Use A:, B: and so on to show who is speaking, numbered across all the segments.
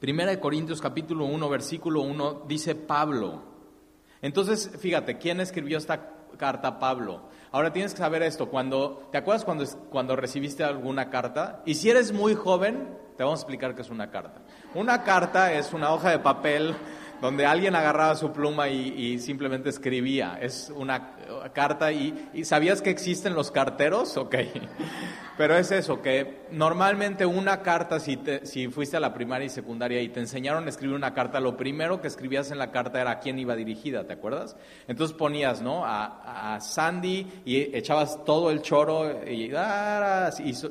A: Primera de Corintios capítulo 1, versículo 1, dice Pablo. Entonces, fíjate, ¿quién escribió esta carta? Pablo. Ahora tienes que saber esto, cuando, ¿te acuerdas cuando, cuando recibiste alguna carta? Y si eres muy joven, te vamos a explicar qué es una carta. Una carta es una hoja de papel donde alguien agarraba su pluma y, simplemente escribía. Es una carta y, y, ¿sabías que existen los carteros? Ok. Pero es eso, que normalmente una carta, si, si fuiste a la primaria y secundaria y te enseñaron a escribir una carta, lo primero que escribías en la carta era a quién iba dirigida, ¿te acuerdas? Entonces ponías, ¿no? A, Sandy y echabas todo el choro y,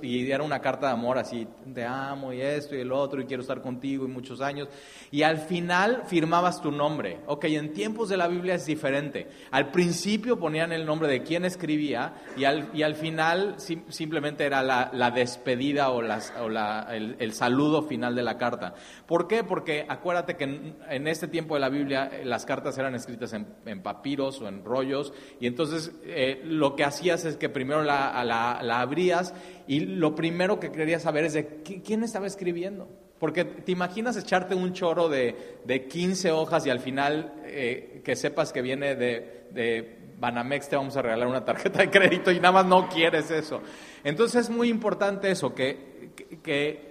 A: y, era una carta de amor así, te amo y esto y el otro y quiero estar contigo y muchos años. Y al final firmabas tu nombre. Ok, en tiempos de la Biblia es diferente. Al principio ponían el nombre de quién escribía y al, y al final simplemente era la, despedida o, el, saludo final de la carta. ¿Por qué? Porque acuérdate que en, este tiempo de la Biblia eh, las cartas eran escritas en, papiros o en rollos y entonces eh, lo que hacías es que primero la, abrías y lo primero que querías saber es de quién estaba escribiendo. Porque te imaginas echarte un choro de, de 15 hojas y al final eh, que sepas que viene de Banamex te vamos a regalar una tarjeta de crédito y nada más no quieres eso. Entonces es muy importante eso, que, que,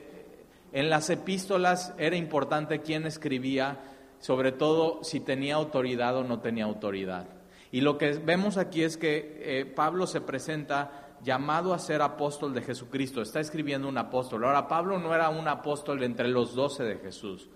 A: en las epístolas era importante quién escribía, sobre todo si tenía autoridad o no tenía autoridad. Y lo que vemos aquí es que eh, Pablo se presenta llamado a ser apóstol de Jesucristo, está escribiendo un apóstol. Ahora, Pablo no era un apóstol entre los doce de Jesús.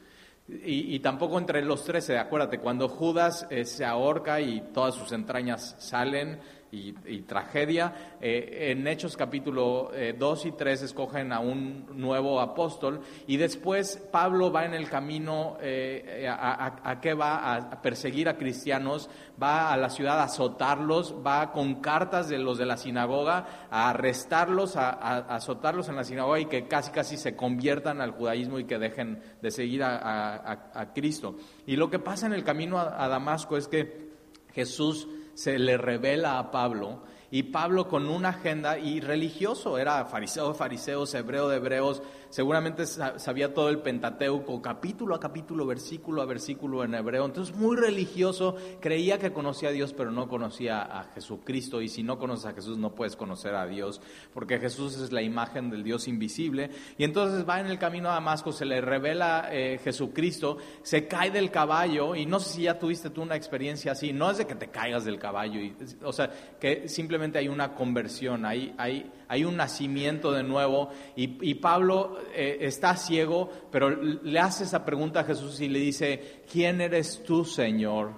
A: Y, tampoco entre los trece, acuérdate, cuando Judas eh, se ahorca y todas sus entrañas salen y, tragedia, eh, en Hechos capítulo 2 eh, y 3 escogen a un nuevo apóstol y después Pablo va en el camino a, a, qué va a perseguir a cristianos, va a la ciudad a azotarlos, va con cartas de los de la sinagoga a arrestarlos, a, azotarlos en la sinagoga y que casi casi se conviertan al judaísmo y que dejen de seguir a, Cristo. Y lo que pasa en el camino a Damasco es que Jesús se le revela a Pablo y Pablo con una agenda y religioso, era fariseo de fariseos, hebreo de hebreos, seguramente sabía todo el Pentateuco, capítulo a capítulo, versículo a versículo en hebreo. Entonces, muy religioso, creía que conocía a Dios, pero no conocía a Jesucristo. Y si no conoces a Jesús, no puedes conocer a Dios, porque Jesús es la imagen del Dios invisible. Y entonces va en el camino a Damasco, se le revela eh, Jesucristo, se cae del caballo, y no sé si ya tuviste tú una experiencia así, no es de que te caigas del caballo, y, o sea, que simplemente hay una conversión, hay, hay hay un nacimiento de nuevo y, Pablo eh, está ciego, pero le hace esa pregunta a Jesús y le dice, ¿quién eres tú, Señor?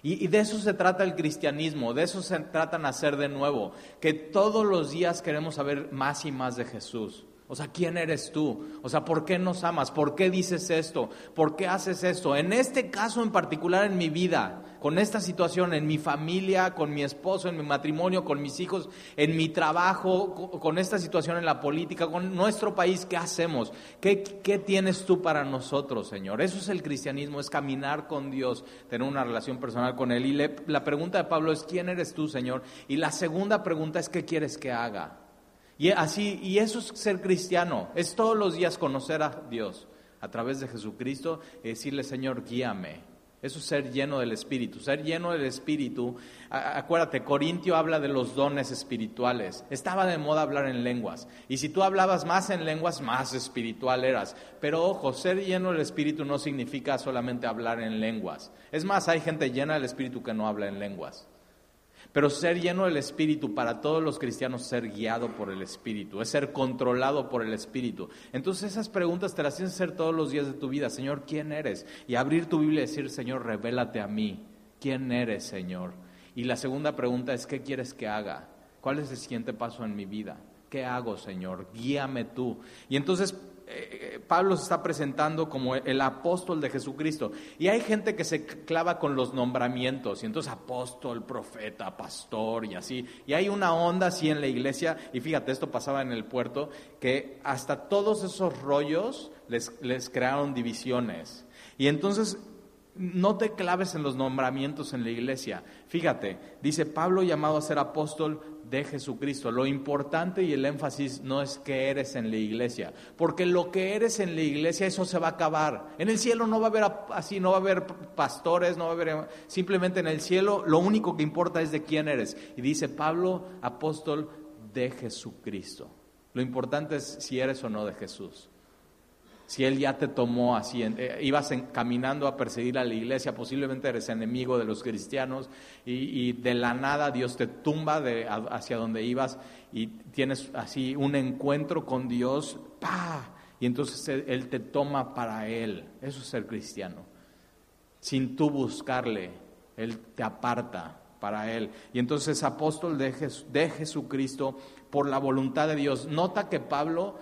A: Y, de eso se trata el cristianismo, de eso se trata nacer de nuevo, que todos los días queremos saber más y más de Jesús. O sea, ¿quién eres tú? O sea, ¿por qué nos amas? ¿Por qué dices esto? ¿Por qué haces esto? En este caso en particular en mi vida, con esta situación, en mi familia, con mi esposo, en mi matrimonio, con mis hijos, en mi trabajo, con esta situación en la política, con nuestro país, ¿qué hacemos? ¿Qué, tienes tú para nosotros, Señor? Eso es el cristianismo, es caminar con Dios, tener una relación personal con Él. Y la pregunta de Pablo es, ¿quién eres tú, Señor? Y la segunda pregunta es, ¿qué quieres que haga? Y así, y eso es ser cristiano, es todos los días conocer a Dios a través de Jesucristo y decirle, Señor, guíame. Eso es ser lleno del Espíritu. Ser lleno del Espíritu, acuérdate, Corintio habla de los dones espirituales. Estaba de moda hablar en lenguas. Y si tú hablabas más en lenguas, más espiritual eras. Pero ojo, ser lleno del Espíritu no significa solamente hablar en lenguas. Es más, hay gente llena del Espíritu que no habla en lenguas. Pero ser lleno del Espíritu para todos los cristianos, ser guiado por el Espíritu, es ser controlado por el Espíritu. Entonces esas preguntas te las tienes que hacer todos los días de tu vida. Señor, ¿quién eres? Y abrir tu Biblia y decir, Señor, revélate a mí. ¿Quién eres, Señor? Y la segunda pregunta es, ¿qué quieres que haga? ¿Cuál es el siguiente paso en mi vida? ¿Qué hago, Señor? Guíame tú. Y entonces eh, Pablo se está presentando como el apóstol de Jesucristo. Y hay gente que se clava con los nombramientos, y entonces apóstol, profeta, pastor y así. Y hay una onda así en la iglesia, y fíjate, esto pasaba en el puerto, que hasta todos esos rollos les, les crearon divisiones. Y entonces no te claves en los nombramientos en la iglesia. Fíjate, dice Pablo llamado a ser apóstol de Jesucristo. Lo importante y el énfasis no es que eres en la iglesia, porque lo que eres en la iglesia, eso se va a acabar. En el cielo no va a haber así, no va a haber pastores, no va a haber, simplemente en el cielo lo único que importa es de quién eres. Y dice Pablo, apóstol de Jesucristo. Lo importante es si eres o no de Jesús. Si Él ya te tomó así, eh, ibas caminando a perseguir a la iglesia, posiblemente eres enemigo de los cristianos y, de la nada Dios te tumba hacia donde ibas y tienes así un encuentro con Dios, ¡pa! Y entonces él, te toma para Él. Eso es ser cristiano. Sin tú buscarle, Él te aparta para Él. Y entonces apóstol de, de Jesucristo por la voluntad de Dios. Nota que Pablo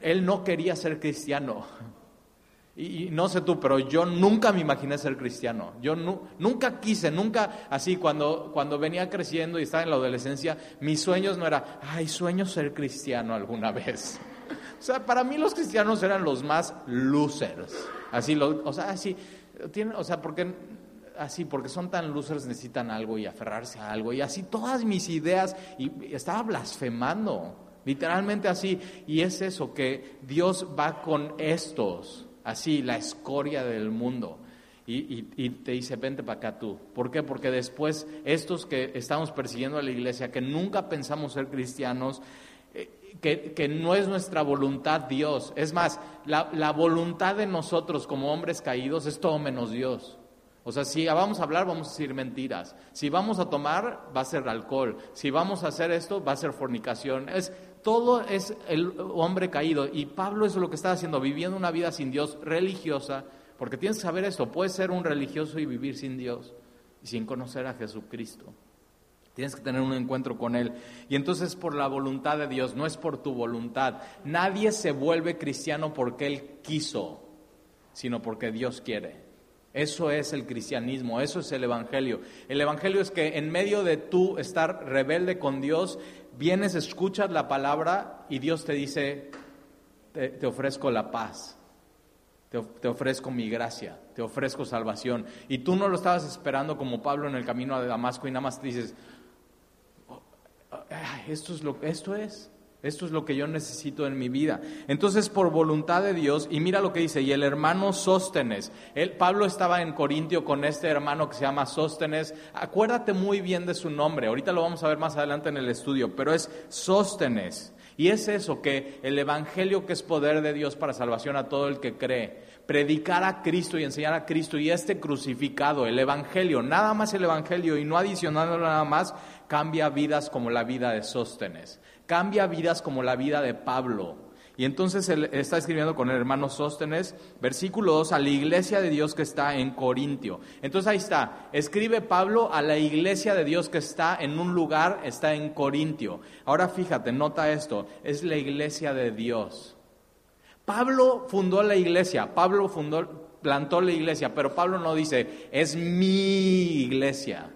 A: él no quería ser cristiano. Y, no sé tú, pero yo nunca me imaginé ser cristiano. Yo nunca quise, nunca así, cuando, cuando venía creciendo y estaba en la adolescencia, mis sueños no era, ay, sueño ser cristiano alguna vez. O sea, para mí los cristianos eran los más losers. Así, o sea, así, tienen, o sea, porque así, porque son tan losers necesitan algo y aferrarse a algo. Y así todas mis ideas, y estaba blasfemando. Literalmente así. Y es eso, que Dios va con estos, así, la escoria del mundo. Y, te dice, vente para acá tú. ¿Por qué? Porque después estos que estamos persiguiendo a la iglesia, que nunca pensamos ser cristianos, eh, que, que, no es nuestra voluntad Dios. Es más, la, la, voluntad de nosotros como hombres caídos es todo menos Dios. O sea, si vamos a hablar, vamos a decir mentiras. Si vamos a tomar, va a ser alcohol. Si vamos a hacer esto, va a ser fornicación. Es todo es el hombre caído. Y Pablo es lo que está haciendo, viviendo una vida sin Dios religiosa, porque tienes que saber esto, puedes ser un religioso y vivir sin Dios y sin conocer a Jesucristo. Tienes que tener un encuentro con Él. Y entonces por la voluntad de Dios, no es por tu voluntad. Nadie se vuelve cristiano porque Él quiso, sino porque Dios quiere. Eso es el cristianismo, eso es el Evangelio. El Evangelio es que en medio de tú estar rebelde con Dios, vienes, escuchas la palabra y Dios te dice, te, ofrezco la paz, te, ofrezco mi gracia, te ofrezco salvación. Y tú no lo estabas esperando como Pablo en el camino a Damasco y nada más te dices, oh, esto es lo esto es. Esto es lo que yo necesito en mi vida. Entonces, por voluntad de Dios, y mira lo que dice, y el hermano Sóstenes, él, Pablo estaba en Corintio con este hermano que se llama Sóstenes, acuérdate muy bien de su nombre, ahorita lo vamos a ver más adelante en el estudio, pero es Sóstenes. Y es eso, que el Evangelio que es poder de Dios para salvación a todo el que cree, predicar a Cristo y enseñar a Cristo y este crucificado, el Evangelio, nada más el Evangelio y no adicionándolo nada más, cambia vidas como la vida de Sóstenes cambia vidas como la vida de Pablo. Y entonces él está escribiendo con el hermano Sóstenes, versículo 2, a la iglesia de Dios que está en Corintio. Entonces ahí está, escribe Pablo a la iglesia de Dios que está en un lugar, está en Corintio. Ahora fíjate, nota esto, es la iglesia de Dios. Pablo fundó la iglesia, Pablo fundó, plantó la iglesia, pero Pablo no dice, es mi iglesia.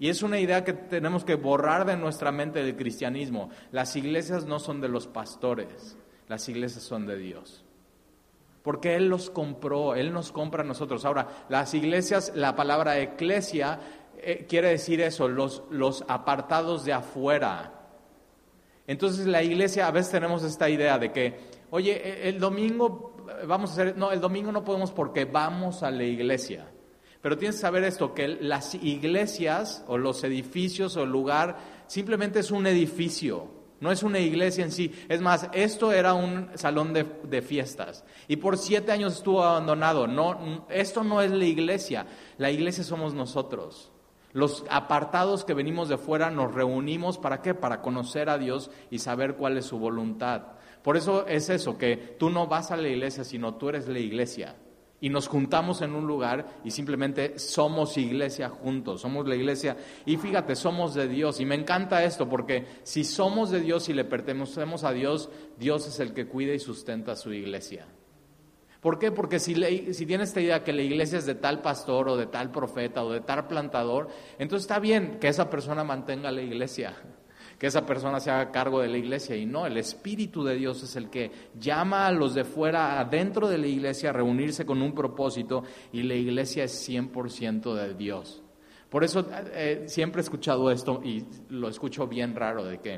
A: Y es una idea que tenemos que borrar de nuestra mente del cristianismo. Las iglesias no son de los pastores, las iglesias son de Dios. Porque Él los compró, Él nos compra a nosotros. Ahora, las iglesias, la palabra eclesia eh, quiere decir eso, los, los apartados de afuera. Entonces la iglesia, a veces tenemos esta idea de que, oye, e, el domingo vamos a hacer, no, el domingo no podemos porque vamos a la iglesia. Pero tienes que saber esto, que las iglesias o los edificios o el lugar simplemente es un edificio, no es una iglesia en sí. Es más, esto era un salón de, fiestas y por siete años estuvo abandonado. No, esto no es la iglesia, la iglesia somos nosotros. Los apartados que venimos de fuera nos reunimos para qué? Para conocer a Dios y saber cuál es su voluntad. Por eso es eso, que tú no vas a la iglesia, sino tú eres la iglesia y nos juntamos en un lugar y simplemente somos iglesia juntos, somos la iglesia y fíjate, somos de Dios y me encanta esto porque si somos de Dios y le pertenecemos a Dios, Dios es el que cuida y sustenta su iglesia. ¿Por qué? Porque si, si tienes esta idea que la iglesia es de tal pastor o de tal profeta o de tal plantador, entonces está bien que esa persona mantenga la iglesia que esa persona se haga cargo de la iglesia y no, el Espíritu de Dios es el que llama a los de fuera adentro de la iglesia a reunirse con un propósito y la iglesia es 100% de Dios. Por eso eh, siempre he escuchado esto y lo escucho bien raro de que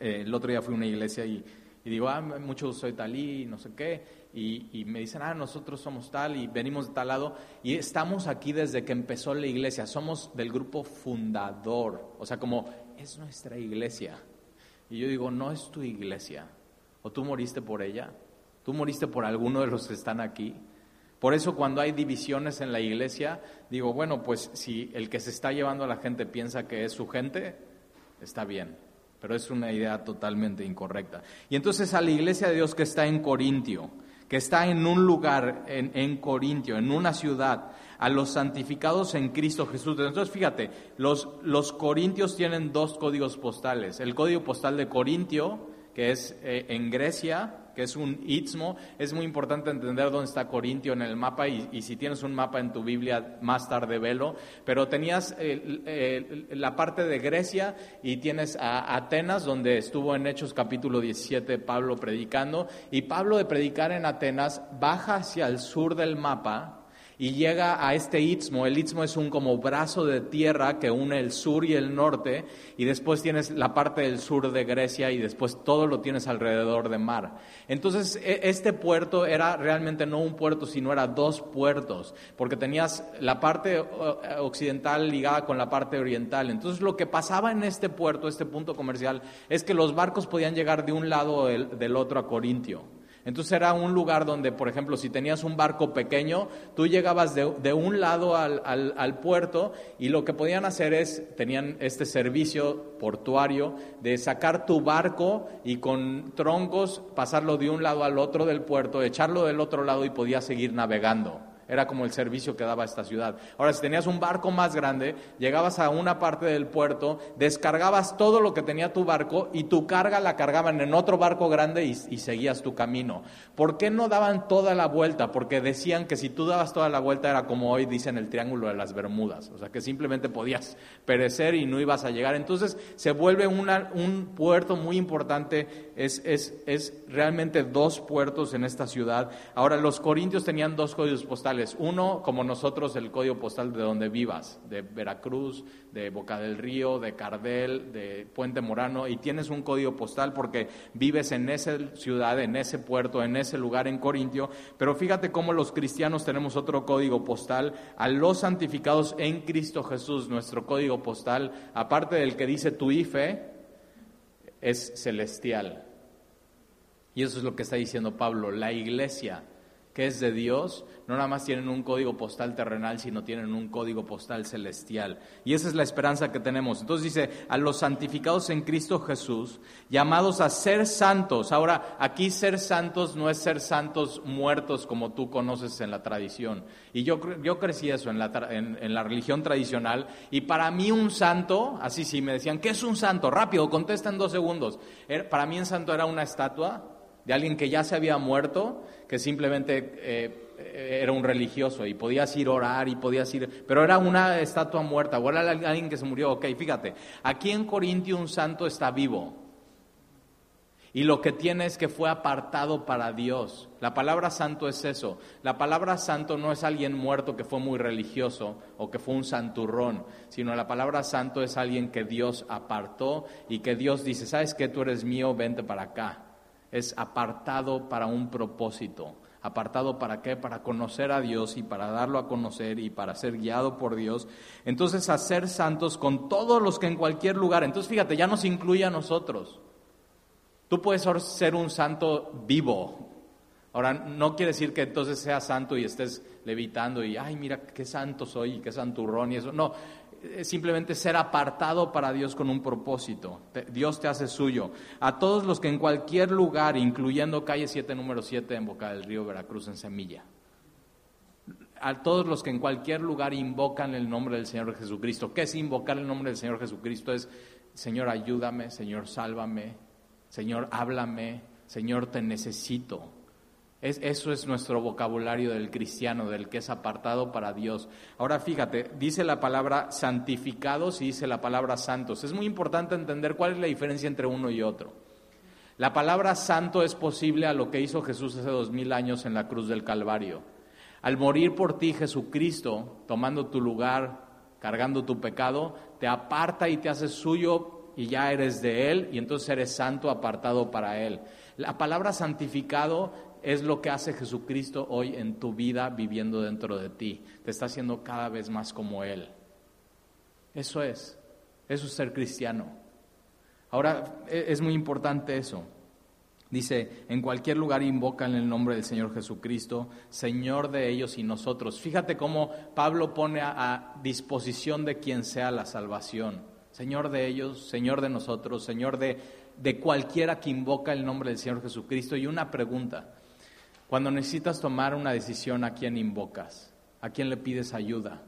A: eh, el otro día fui a una iglesia y, digo, ah, mucho soy talí, no sé qué, y, y, me dicen, ah, nosotros somos tal y venimos de tal lado y estamos aquí desde que empezó la iglesia, somos del grupo fundador, o sea, como es nuestra iglesia. Y yo digo, no es tu iglesia. ¿O tú moriste por ella? ¿Tú moriste por alguno de los que están aquí? Por eso cuando hay divisiones en la iglesia, digo, bueno, pues si el que se está llevando a la gente piensa que es su gente, está bien, pero es una idea totalmente incorrecta. Y entonces a la iglesia de Dios que está en Corintio, que está en un lugar, en, en Corintio, en una ciudad, a los santificados en Cristo Jesús. Entonces, fíjate, los, los corintios tienen dos códigos postales. El código postal de Corintio, que es eh, en Grecia, que es un istmo. Es muy importante entender dónde está Corintio en el mapa y, si tienes un mapa en tu Biblia, más tarde velo. Pero tenías la parte de Grecia y tienes a Atenas, donde estuvo en Hechos capítulo 17 Pablo predicando. Y Pablo de predicar en Atenas baja hacia el sur del mapa y llega a este istmo. El istmo es un como brazo de tierra que une el sur y el norte y después tienes la parte del sur de Grecia y después todo lo tienes alrededor de mar. Entonces e, este puerto era realmente no un puerto, sino era dos puertos, porque tenías la parte occidental ligada con la parte oriental. Entonces lo que pasaba en este puerto, este punto comercial, es que los barcos podían llegar de un lado o del otro a Corintio. Entonces era un lugar donde, por ejemplo, si tenías un barco pequeño, tú llegabas de, un lado al, al, puerto y lo que podían hacer es, tenían este servicio portuario de sacar tu barco y con troncos pasarlo de un lado al otro del puerto, echarlo del otro lado y podías seguir navegando. Era como el servicio que daba esta ciudad. Ahora, si tenías un barco más grande, llegabas a una parte del puerto, descargabas todo lo que tenía tu barco y tu carga la cargaban en otro barco grande y, seguías tu camino. ¿Por qué no daban toda la vuelta? Porque decían que si tú dabas toda la vuelta era como hoy dicen el Triángulo de las Bermudas. O sea, que simplemente podías perecer y no ibas a llegar. Entonces se vuelve un puerto muy importante. Es, es, es realmente dos puertos en esta ciudad. Ahora, los corintios tenían dos códigos postales uno, como nosotros, el código postal de donde vivas, de Veracruz, de Boca del Río, de Cardel, de Puente Morano, y tienes un código postal porque vives en esa ciudad, en ese puerto, en ese lugar en Corintio. Pero fíjate cómo los cristianos tenemos otro código postal, a los santificados en Cristo Jesús, nuestro código postal, aparte del que dice tu IFE, es celestial. Y eso es lo que está diciendo Pablo, la iglesia que es de Dios, no nada más tienen un código postal terrenal, sino tienen un código postal celestial. Y esa es la esperanza que tenemos. Entonces dice, a los santificados en Cristo Jesús, llamados a ser santos. Ahora, aquí ser santos no es ser santos muertos como tú conoces en la tradición. Y yo, yo crecí eso en la, en, la religión tradicional. Y para mí un santo, así sí, me decían, ¿qué es un santo? Rápido, contesta en dos segundos. Para mí un santo era una estatua de alguien que ya se había muerto, que simplemente eh, era un religioso y podías ir a orar y podías ir, pero era una estatua muerta o era alguien que se murió. Ok, fíjate, aquí en Corintio un santo está vivo. Y lo que tiene es que fue apartado para Dios. La palabra santo es eso. La palabra santo no es alguien muerto que fue muy religioso o que fue un santurrón, sino la palabra santo es alguien que Dios apartó y que Dios dice, ¿sabes qué? Tú eres mío, vente para acá es apartado para un propósito. ¿Apartado para qué? Para conocer a Dios y para darlo a conocer y para ser guiado por Dios. Entonces, a ser santos con todos los que en cualquier lugar. Entonces, fíjate, ya nos incluye a nosotros. Tú puedes ser un santo vivo. Ahora, no quiere decir que entonces seas santo y estés levitando y, ay, mira qué santo soy y qué santurrón y eso. No, simplemente ser apartado para Dios con un propósito. Dios te hace suyo. A todos los que en cualquier lugar, incluyendo calle 7, número 7 en Boca del Río, Veracruz, en Semilla. A todos los que en cualquier lugar invocan el nombre del Señor Jesucristo. ¿Qué es invocar el nombre del Señor Jesucristo? Es, Señor, ayúdame, Señor, sálvame, Señor, háblame, Señor, te necesito. Eso es nuestro vocabulario del cristiano, del que es apartado para Dios. Ahora fíjate, dice la palabra santificados y dice la palabra santos. Es muy importante entender cuál es la diferencia entre uno y otro. La palabra santo es posible a lo que hizo Jesús hace dos mil años en la cruz del Calvario. Al morir por ti, Jesucristo, tomando tu lugar, cargando tu pecado, te aparta y te hace suyo y ya eres de Él y entonces eres santo apartado para Él. La palabra santificado es lo que hace Jesucristo hoy en tu vida viviendo dentro de ti. Te está haciendo cada vez más como Él. Eso es, eso es ser cristiano. Ahora, e, es muy importante eso. Dice, en cualquier lugar invocan el nombre del Señor Jesucristo, Señor de ellos y nosotros. Fíjate cómo Pablo pone a, disposición de quien sea la salvación. Señor de ellos, Señor de nosotros, Señor de, de cualquiera que invoca el nombre del Señor Jesucristo. Y una pregunta, cuando necesitas tomar una decisión, ¿a quién invocas? ¿A quién le pides ayuda?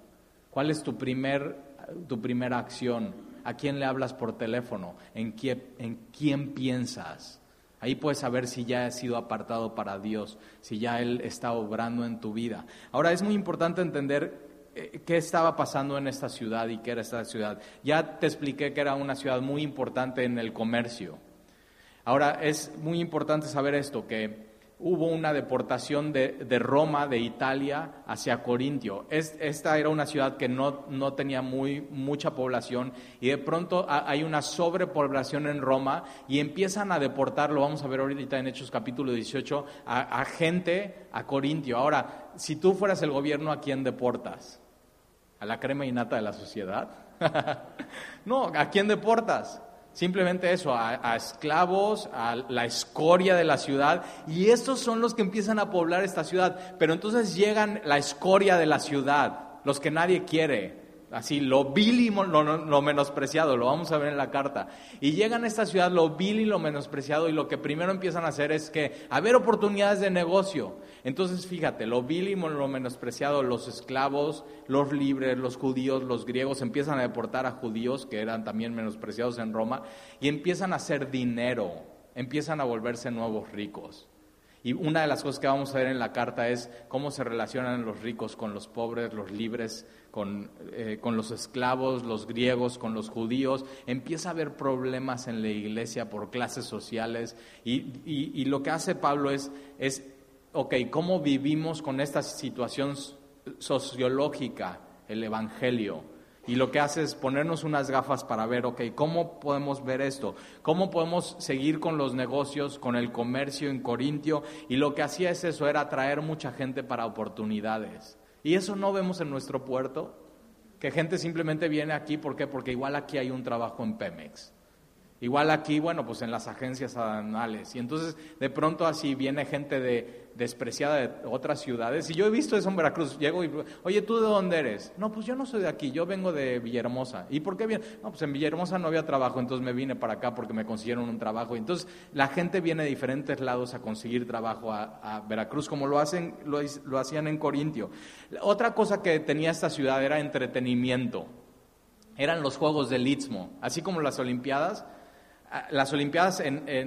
A: ¿Cuál es tu, primer, tu primera acción? ¿A quién le hablas por teléfono? ¿En quién, ¿En quién piensas? Ahí puedes saber si ya has sido apartado para Dios, si ya Él está obrando en tu vida. Ahora es muy importante entender eh, qué estaba pasando en esta ciudad y qué era esta ciudad. Ya te expliqué que era una ciudad muy importante en el comercio. Ahora es muy importante saber esto, que hubo una deportación de, Roma, de Italia, hacia Corintio. esta era una ciudad que no, no, tenía muy, mucha población y de pronto hay una sobrepoblación en Roma y empiezan a deportar, lo vamos a ver ahorita en Hechos capítulo 18, a, a gente a Corintio. Ahora, si tú fueras el gobierno, ¿a quién deportas? ¿A la crema innata de la sociedad? no, ¿a quién deportas? Simplemente eso, a, esclavos, a la escoria de la ciudad. Y estos son los que empiezan a poblar esta ciudad. Pero entonces llegan la escoria de la ciudad, los que nadie quiere, así lo vil y lo, menospreciado, lo vamos a ver en la carta. Y llegan a esta ciudad lo vil y lo menospreciado y lo que primero empiezan a hacer es que haber oportunidades de negocio. Entonces fíjate, lo vil y lo menospreciado, los esclavos, los libres, los judíos, los griegos empiezan a deportar a judíos que eran también menospreciados en Roma y empiezan a hacer dinero, empiezan a volverse nuevos ricos. Y una de las cosas que vamos a ver en la carta es cómo se relacionan los ricos con los pobres, los libres, con, eh, los esclavos, los griegos, con los judíos. Empieza a haber problemas en la iglesia por clases sociales. Y, lo que hace Pablo es, es, ok, ¿cómo vivimos con esta situación sociológica, el Evangelio? Y lo que hace es ponernos unas gafas para ver, ok, ¿cómo podemos ver esto? ¿Cómo podemos seguir con los negocios, con el comercio en Corintio? Y lo que hacía es eso, era atraer mucha gente para oportunidades. Y eso no vemos en nuestro puerto, que gente simplemente viene aquí, ¿por qué? Porque igual aquí hay un trabajo en Pemex. Igual aquí, bueno, pues en las agencias aduanales. Y entonces de pronto así viene gente de, despreciada de otras ciudades. Y yo he visto eso en Veracruz. Llego y, oye, ¿tú de dónde eres? No, pues yo no soy de aquí, yo vengo de Villahermosa. ¿Y por qué viene? No, pues en Villahermosa no había trabajo, entonces me vine para acá porque me consiguieron un trabajo. Entonces la gente viene de diferentes lados a conseguir trabajo a, Veracruz, como lo, hacen, lo, lo hacían en Corintio. Otra cosa que tenía esta ciudad era entretenimiento. Eran los Juegos del Istmo, así como las Olimpiadas las Olimpiadas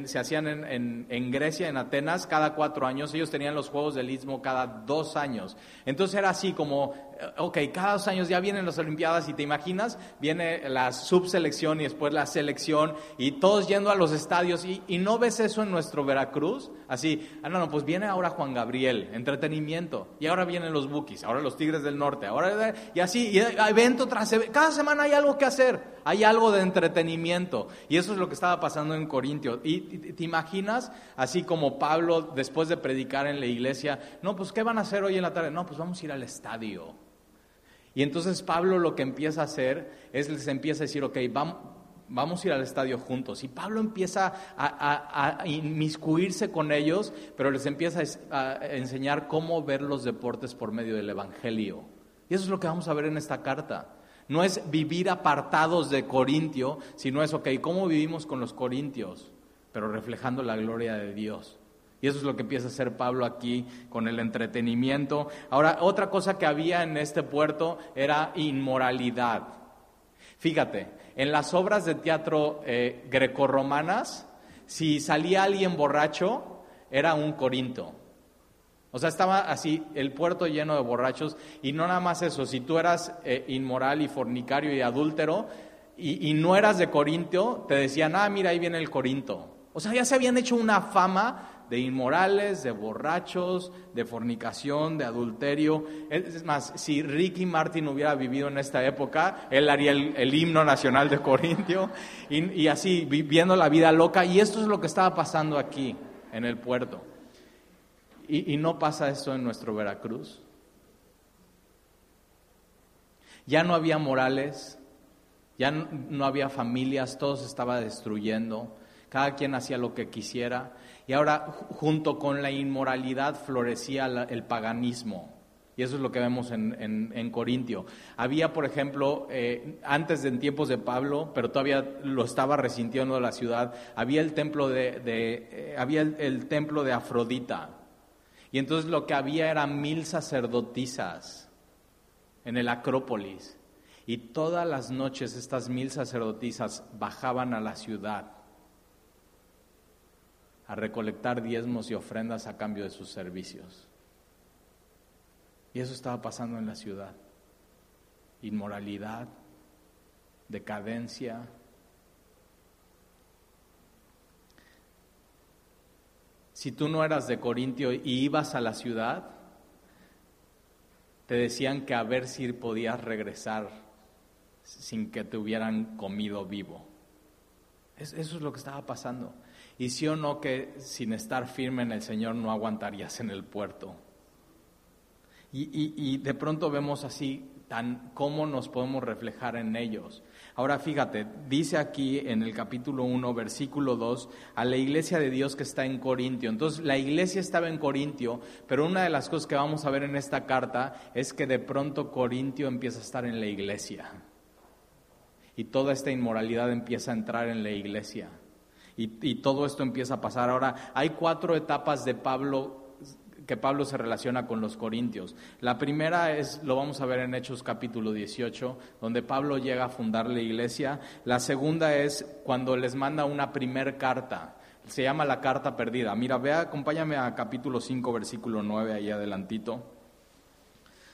A: se hacían en, Grecia, en Atenas, cada cuatro años. Ellos tenían los Juegos del Istmo cada dos años. Entonces era así como, ok, cada dos años ya vienen las Olimpiadas y te imaginas, viene la subselección y después la selección y todos yendo a los estadios. Y, no ves eso en nuestro Veracruz. Así, ah, no, no, pues viene ahora Juan Gabriel, entretenimiento. Y ahora vienen los Bukis, ahora los Tigres del Norte. ahora Y así, evento tras evento. Cada semana hay algo que hacer. Hay algo de entretenimiento. Y eso es lo que estaba pasando en Corintio. Y te imaginas, así como Pablo, después de predicar en la iglesia, no, pues ¿qué van a hacer hoy en la tarde? No, pues vamos a ir al estadio. Y entonces Pablo lo que empieza a hacer es les empieza a decir, ok, vamos, vamos a ir al estadio juntos. Y Pablo empieza a, inmiscuirse con ellos, pero les empieza a, a, enseñar cómo ver los deportes por medio del Evangelio. Y eso es lo que vamos a ver en esta carta. No es vivir apartados de Corintio, sino es, ok, ¿cómo vivimos con los corintios? Pero reflejando la gloria de Dios. Y eso es lo que empieza a hacer Pablo aquí con el entretenimiento. Ahora, otra cosa que había en este puerto era inmoralidad. Fíjate, en las obras de teatro eh, grecorromanas, si salía alguien borracho, era un corinto. O sea, estaba así el puerto lleno de borrachos y no nada más eso, si tú eras eh, inmoral y fornicario y adúltero y, no eras de Corintio, te decían, ah, mira, ahí viene el Corinto. O sea, ya se habían hecho una fama de inmorales, de borrachos, de fornicación, de adulterio. Es más, si Ricky Martin hubiera vivido en esta época, él haría el, himno nacional de Corintio y, y así, viviendo la vida loca. Y esto es lo que estaba pasando aquí, en el puerto. ¿Y, no pasa esto en nuestro Veracruz? Ya no había morales, ya no, había familias, todo se estaba destruyendo, cada quien hacía lo que quisiera. Y ahora, junto con la inmoralidad, florecía el paganismo. Y eso es lo que vemos en, Corintio. Había, por ejemplo, eh, antes de en tiempos de Pablo, pero todavía lo estaba resintiendo la ciudad, había el templo de, eh, había el templo de Afrodita. Y entonces lo que había eran mil sacerdotisas en el Acrópolis. Y todas las noches estas mil sacerdotisas bajaban a la ciudad a recolectar diezmos y ofrendas a cambio de sus servicios. Y eso estaba pasando en la ciudad. Inmoralidad, decadencia, si tú no eras de Corintio y ibas a la ciudad, te decían que a ver si podías regresar sin que te hubieran comido vivo. Eso es lo que estaba pasando. Y sí o no que sin estar firme en el Señor no aguantarías en el puerto. Y, y de pronto vemos así tan cómo nos podemos reflejar en ellos. Ahora fíjate, dice aquí en el capítulo 1, versículo 2, a la iglesia de Dios que está en Corintio. Entonces, la iglesia estaba en Corintio, pero una de las cosas que vamos a ver en esta carta es que de pronto Corintio empieza a estar en la iglesia. Y toda esta inmoralidad empieza a entrar en la iglesia. Y, y todo esto empieza a pasar. Ahora, hay cuatro etapas de Pablo que Pablo se relaciona con los corintios. La primera es, lo vamos a ver en Hechos capítulo 18, donde Pablo llega a fundar la iglesia. La segunda es cuando les manda una primer carta. Se llama la carta perdida. Mira, vea, acompáñame a capítulo 5, versículo 9, ahí adelantito.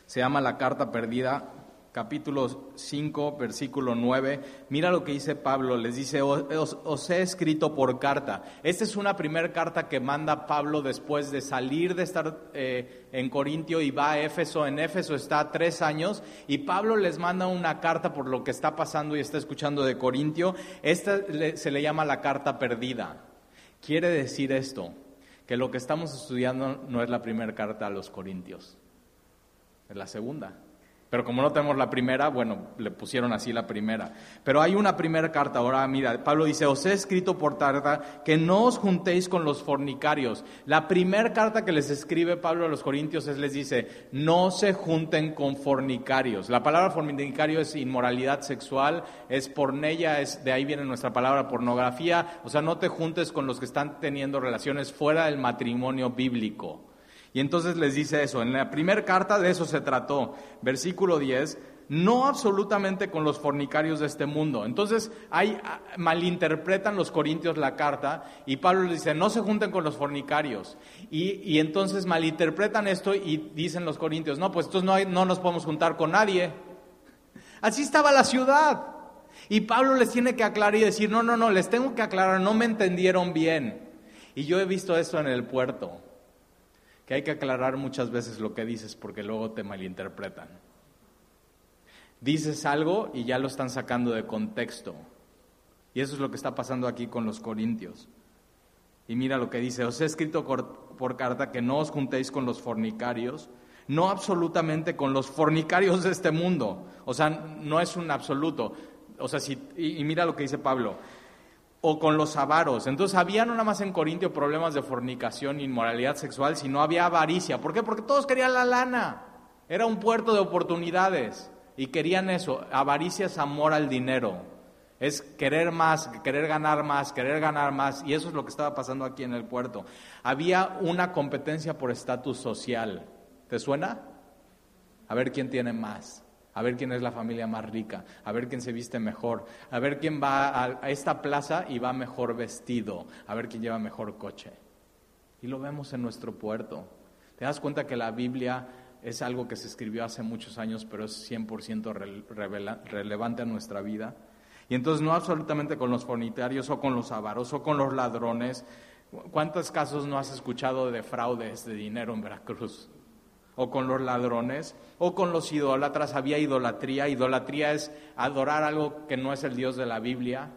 A: Se llama la carta perdida capítulo 5, versículo 9, mira lo que dice Pablo, les dice, os, he escrito por carta. Esta es una primera carta que manda Pablo después de salir de estar eh, en Corintio y va a Éfeso. En Éfeso está tres años y Pablo les manda una carta por lo que está pasando y está escuchando de Corintio. Esta se le llama la carta perdida. Quiere decir esto, que lo que estamos estudiando no es la primera carta a los Corintios, es la segunda. Pero como no tenemos la primera, bueno, le pusieron así la primera. Pero hay una primera carta. Ahora, mira, Pablo dice, os he escrito por carta que no os juntéis con los fornicarios. La primera carta que les escribe Pablo a los corintios es, les dice, no se junten con fornicarios. La palabra fornicario es inmoralidad sexual, es pornella, es, de ahí viene nuestra palabra pornografía. O sea, no te juntes con los que están teniendo relaciones fuera del matrimonio bíblico. Y entonces les dice eso. En la primera carta de eso se trató. Versículo 10. No absolutamente con los fornicarios de este mundo. Entonces, hay, ah, malinterpretan los corintios la carta y Pablo les dice, no se junten con los fornicarios. Y, entonces malinterpretan esto y dicen los corintios, no, pues entonces no, no nos podemos juntar con nadie. Así estaba la ciudad. Y Pablo les tiene que aclarar y decir, no, no, no, les tengo que aclarar, no me entendieron bien. Y yo he visto esto en el puerto que hay que aclarar muchas veces lo que dices porque luego te malinterpretan. Dices algo y ya lo están sacando de contexto. Y eso es lo que está pasando aquí con los corintios. Y mira lo que dice, os he escrito por carta que no os juntéis con los fornicarios, no absolutamente con los fornicarios de este mundo. O sea, no es un absoluto. O sea, si, y mira lo que dice Pablo, o con los avaros. Entonces había no nada más en Corintio problemas de fornicación, inmoralidad sexual, sino había avaricia. ¿Por qué? Porque todos querían la lana. Era un puerto de oportunidades y querían eso. Avaricia es amor al dinero. Es querer más, querer ganar más, querer ganar más. Y eso es lo que estaba pasando aquí en el puerto. Había una competencia por estatus social. ¿Te suena? A ver quién tiene más a ver quién es la familia más rica, a ver quién se viste mejor, a ver quién va a, esta plaza y va mejor vestido, a ver quién lleva mejor coche. Y lo vemos en nuestro puerto. Te das cuenta que la Biblia es algo que se escribió hace muchos años, pero es 100% relevante a nuestra vida. Y entonces no absolutamente con los fornitarios o con los avaros o con los ladrones. ¿Cuántos casos no has escuchado de fraudes de dinero en Veracruz? O con los ladrones, o con los idólatras. Había idolatría. Idolatría es adorar algo que no es el Dios de la Biblia.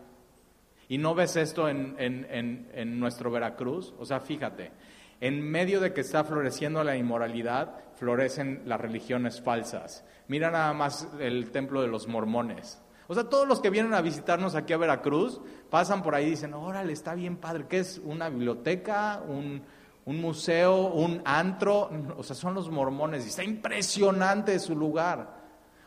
A: ¿Y no ves esto en, en nuestro Veracruz? O sea, fíjate, en medio de que está floreciendo la inmoralidad, florecen las religiones falsas. Mira nada más el templo de los mormones. O sea, todos los que vienen a visitarnos aquí a Veracruz pasan por ahí y dicen, órale, está bien padre, ¿qué es? ¿Una biblioteca? ¿Un, un museo? ¿Un antro? O sea, son los mormones y está impresionante su lugar.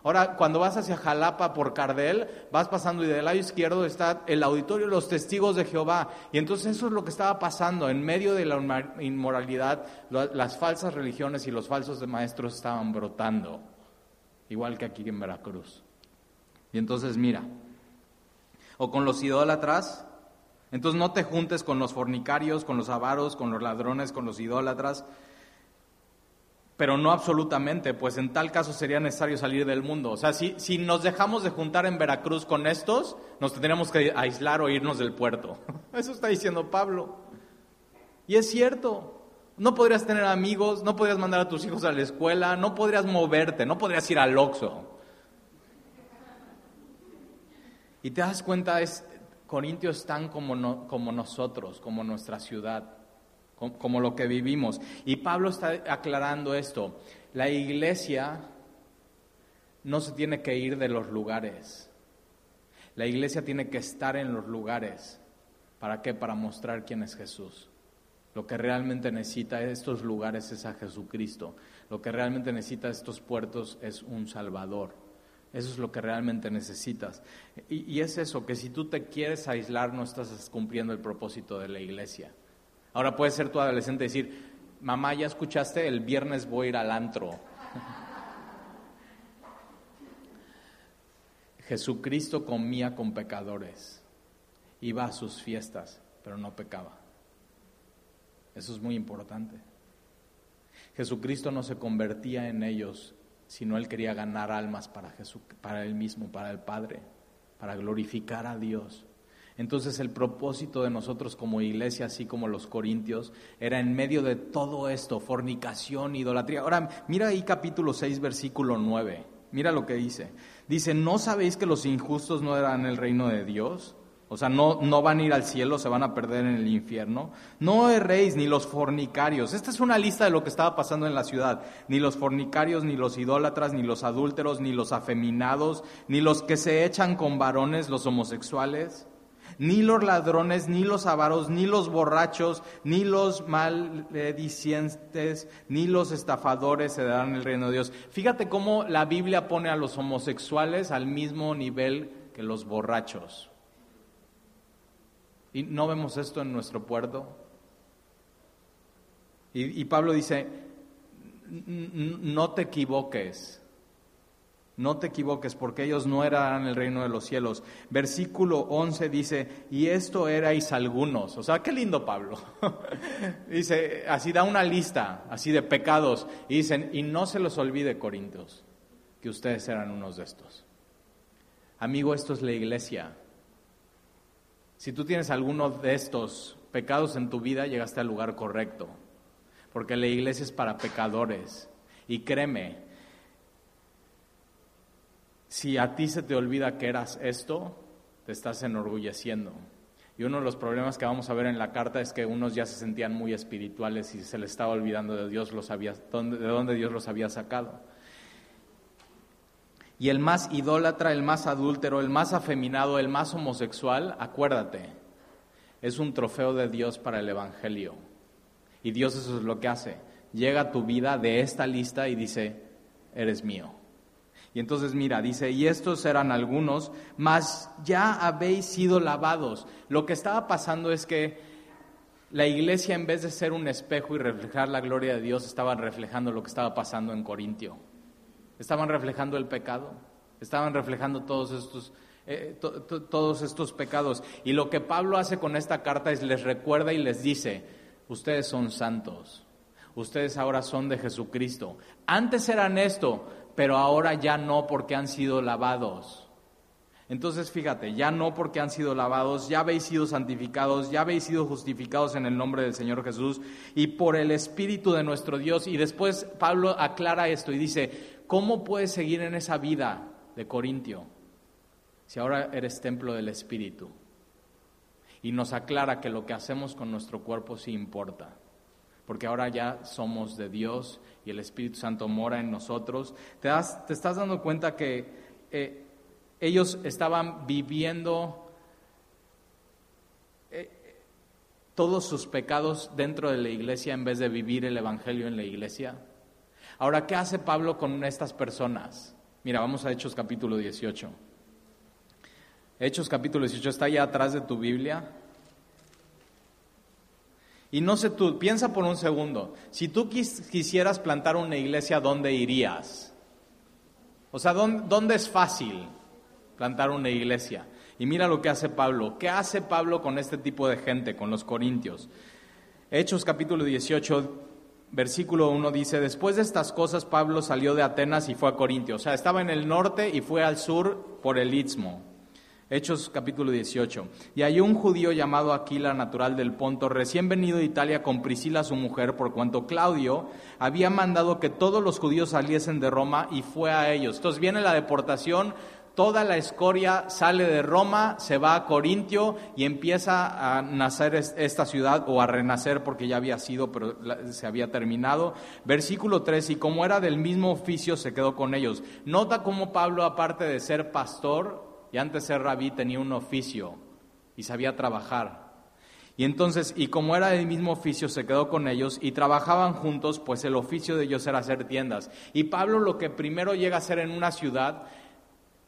A: Ahora, cuando vas hacia Jalapa por Cardel, vas pasando y del lado izquierdo está el auditorio de los testigos de Jehová. Y entonces eso es lo que estaba pasando. En medio de la inmoralidad, las falsas religiones y los falsos maestros estaban brotando, igual que aquí en Veracruz. Y entonces mira, o con los idólatras, entonces no te juntes con los fornicarios, con los avaros, con los ladrones, con los idólatras, pero no absolutamente, pues en tal caso sería necesario salir del mundo. O sea, si, si nos dejamos de juntar en Veracruz con estos, nos tendríamos que aislar o irnos del puerto. Eso está diciendo Pablo. Y es cierto. No podrías tener amigos, no podrías mandar a tus hijos a la escuela, no podrías moverte, no podrías ir al Oxxo. Y te das cuenta, es, Corintios están como, como nosotros, como nuestra ciudad, como, como lo que vivimos. Y Pablo está aclarando esto. La iglesia no se tiene que ir de los lugares. La iglesia tiene que estar en los lugares. ¿Para qué? Para mostrar quién es Jesús. Lo que realmente necesita estos lugares es a Jesucristo. Lo que realmente necesita estos puertos es un Salvador. Eso es lo que realmente necesitas. Y, es eso, que si tú te quieres aislar no estás cumpliendo el propósito de la iglesia. Ahora puede ser tu adolescente decir, mamá, ¿ya escuchaste? El viernes voy a ir al antro. Jesucristo comía con pecadores, iba a sus fiestas, pero no pecaba. Eso es muy importante. Jesucristo no se convertía en ellos sino él quería ganar almas para Jesús, para él mismo, para el Padre, para glorificar a Dios. Entonces el propósito de nosotros como iglesia, así como los corintios, era en medio de todo esto, fornicación, idolatría. Ahora, mira ahí capítulo 6, versículo 9. Mira lo que dice. Dice, ¿no sabéis que los injustos no eran el reino de Dios? O sea, no, no van a ir al cielo, se van a perder en el infierno. No erréis ni los fornicarios. Esta es una lista de lo que estaba pasando en la ciudad. Ni los fornicarios, ni los idólatras, ni los adúlteros, ni los afeminados, ni los que se echan con varones, los homosexuales, ni los ladrones, ni los avaros, ni los borrachos, ni los maledicientes, ni los estafadores se darán el reino de Dios. Fíjate cómo la Biblia pone a los homosexuales al mismo nivel que los borrachos. ¿Y no vemos esto en nuestro puerto? Y, Pablo dice, no te equivoques, no te equivoques porque ellos no eran el reino de los cielos. Versículo 11 dice, y esto erais algunos. O sea, qué lindo Pablo. dice, así da una lista, así de pecados. Y dicen, y no se los olvide, Corintios, que ustedes eran unos de estos. Amigo, esto es la iglesia. Si tú tienes alguno de estos pecados en tu vida, llegaste al lugar correcto, porque la iglesia es para pecadores. Y créeme, si a ti se te olvida que eras esto, te estás enorgulleciendo. Y uno de los problemas que vamos a ver en la carta es que unos ya se sentían muy espirituales y se les estaba olvidando de Dios los había, de dónde Dios los había sacado. Y el más idólatra, el más adúltero, el más afeminado, el más homosexual, acuérdate, es un trofeo de Dios para el Evangelio. Y Dios eso es lo que hace. Llega a tu vida de esta lista y dice, eres mío. Y entonces mira, dice, y estos eran algunos, mas ya habéis sido lavados. Lo que estaba pasando es que la iglesia en vez de ser un espejo y reflejar la gloria de Dios, estaba reflejando lo que estaba pasando en Corintio. Estaban reflejando el pecado, estaban reflejando todos estos, eh, todos estos pecados. Y lo que Pablo hace con esta carta es les recuerda y les dice, ustedes son santos, ustedes ahora son de Jesucristo. Antes eran esto, pero ahora ya no porque han sido lavados. Entonces fíjate, ya no porque han sido lavados, ya habéis sido santificados, ya habéis sido justificados en el nombre del Señor Jesús y por el Espíritu de nuestro Dios. Y después Pablo aclara esto y dice, ¿cómo puedes seguir en esa vida de Corintio si ahora eres templo del Espíritu? Y nos aclara que lo que hacemos con nuestro cuerpo sí importa, porque ahora ya somos de Dios y el Espíritu Santo mora en nosotros. ¿Te, te estás dando cuenta que... Eh, ellos estaban viviendo eh, todos sus pecados dentro de la iglesia en vez de vivir el Evangelio en la iglesia. Ahora, ¿qué hace Pablo con estas personas? Mira, vamos a Hechos capítulo 18. Hechos capítulo 18 está allá atrás de tu Biblia. Y no sé tú, piensa por un segundo, si tú quisieras plantar una iglesia, ¿dónde irías? O sea, ¿dónde, es fácil? plantar una iglesia. Y mira lo que hace Pablo. ¿Qué hace Pablo con este tipo de gente, con los corintios? Hechos capítulo 18, versículo 1 dice, después de estas cosas Pablo salió de Atenas y fue a Corintio. O sea, estaba en el norte y fue al sur por el Istmo. Hechos capítulo 18. Y hay un judío llamado Aquila, natural del Ponto, recién venido de Italia con Priscila su mujer, por cuanto Claudio había mandado que todos los judíos saliesen de Roma y fue a ellos. Entonces viene la deportación, toda la escoria sale de Roma, se va a Corintio y empieza a nacer esta ciudad o a renacer porque ya había sido, pero se había terminado. Versículo 3, y como era del mismo oficio, se quedó con ellos. Nota cómo Pablo, aparte de ser pastor y antes ser rabí, tenía un oficio y sabía trabajar. Y entonces, y como era del mismo oficio, se quedó con ellos y trabajaban juntos, pues el oficio de ellos era hacer tiendas. Y Pablo lo que primero llega a hacer en una ciudad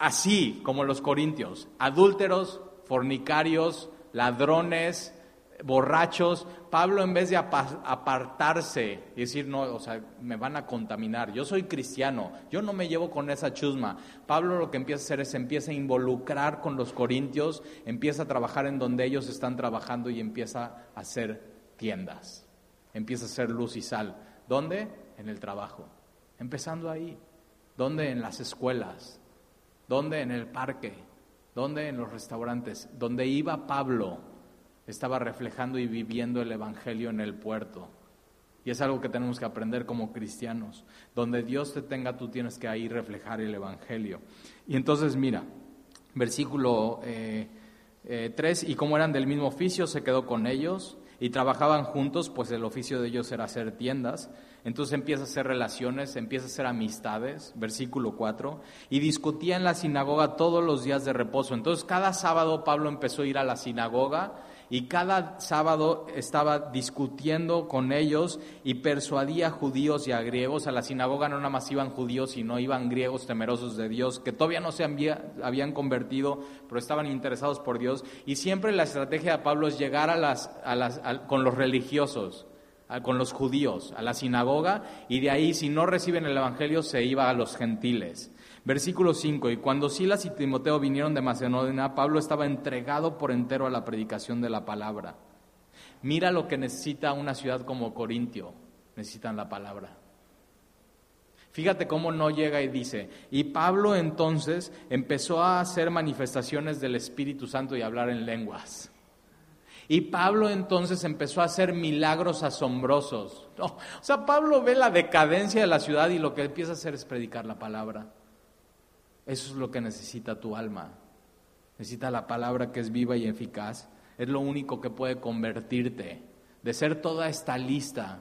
A: así como los corintios, adúlteros, fornicarios, ladrones, borrachos. Pablo en vez de apartarse y decir, no, o sea, me van a contaminar, yo soy cristiano, yo no me llevo con esa chusma. Pablo lo que empieza a hacer es empieza a involucrar con los corintios, empieza a trabajar en donde ellos están trabajando y empieza a hacer tiendas, empieza a hacer luz y sal. ¿Dónde? En el trabajo. Empezando ahí. ¿Dónde? En las escuelas, ¿Dónde? En el parque. ¿Dónde? En los restaurantes. Donde iba Pablo estaba reflejando y viviendo el Evangelio en el puerto. Y es algo que tenemos que aprender como cristianos. Donde Dios te tenga, tú tienes que ahí reflejar el Evangelio. Y entonces mira, versículo 3, eh, eh, y como eran del mismo oficio, se quedó con ellos y trabajaban juntos, pues el oficio de ellos era hacer tiendas. Entonces empieza a hacer relaciones, empieza a hacer amistades, versículo 4, y discutía en la sinagoga todos los días de reposo. Entonces cada sábado Pablo empezó a ir a la sinagoga y cada sábado estaba discutiendo con ellos y persuadía a judíos y a griegos. A la sinagoga no nada más iban judíos, sino iban griegos temerosos de Dios, que todavía no se habían convertido, pero estaban interesados por Dios. Y siempre la estrategia de Pablo es llegar a las, a las, con los religiosos con los judíos, a la sinagoga, y de ahí, si no reciben el Evangelio, se iba a los gentiles. Versículo 5, y cuando Silas y Timoteo vinieron de Macedonia, Pablo estaba entregado por entero a la predicación de la palabra. Mira lo que necesita una ciudad como Corintio, necesitan la palabra. Fíjate cómo no llega y dice, y Pablo entonces empezó a hacer manifestaciones del Espíritu Santo y hablar en lenguas. Y Pablo entonces empezó a hacer milagros asombrosos. o sea, Pablo ve la decadencia de la ciudad y lo que empieza a hacer es predicar la palabra. Eso es lo que necesita tu alma. Necesita la palabra que es viva y eficaz. Es lo único que puede convertirte de ser toda esta lista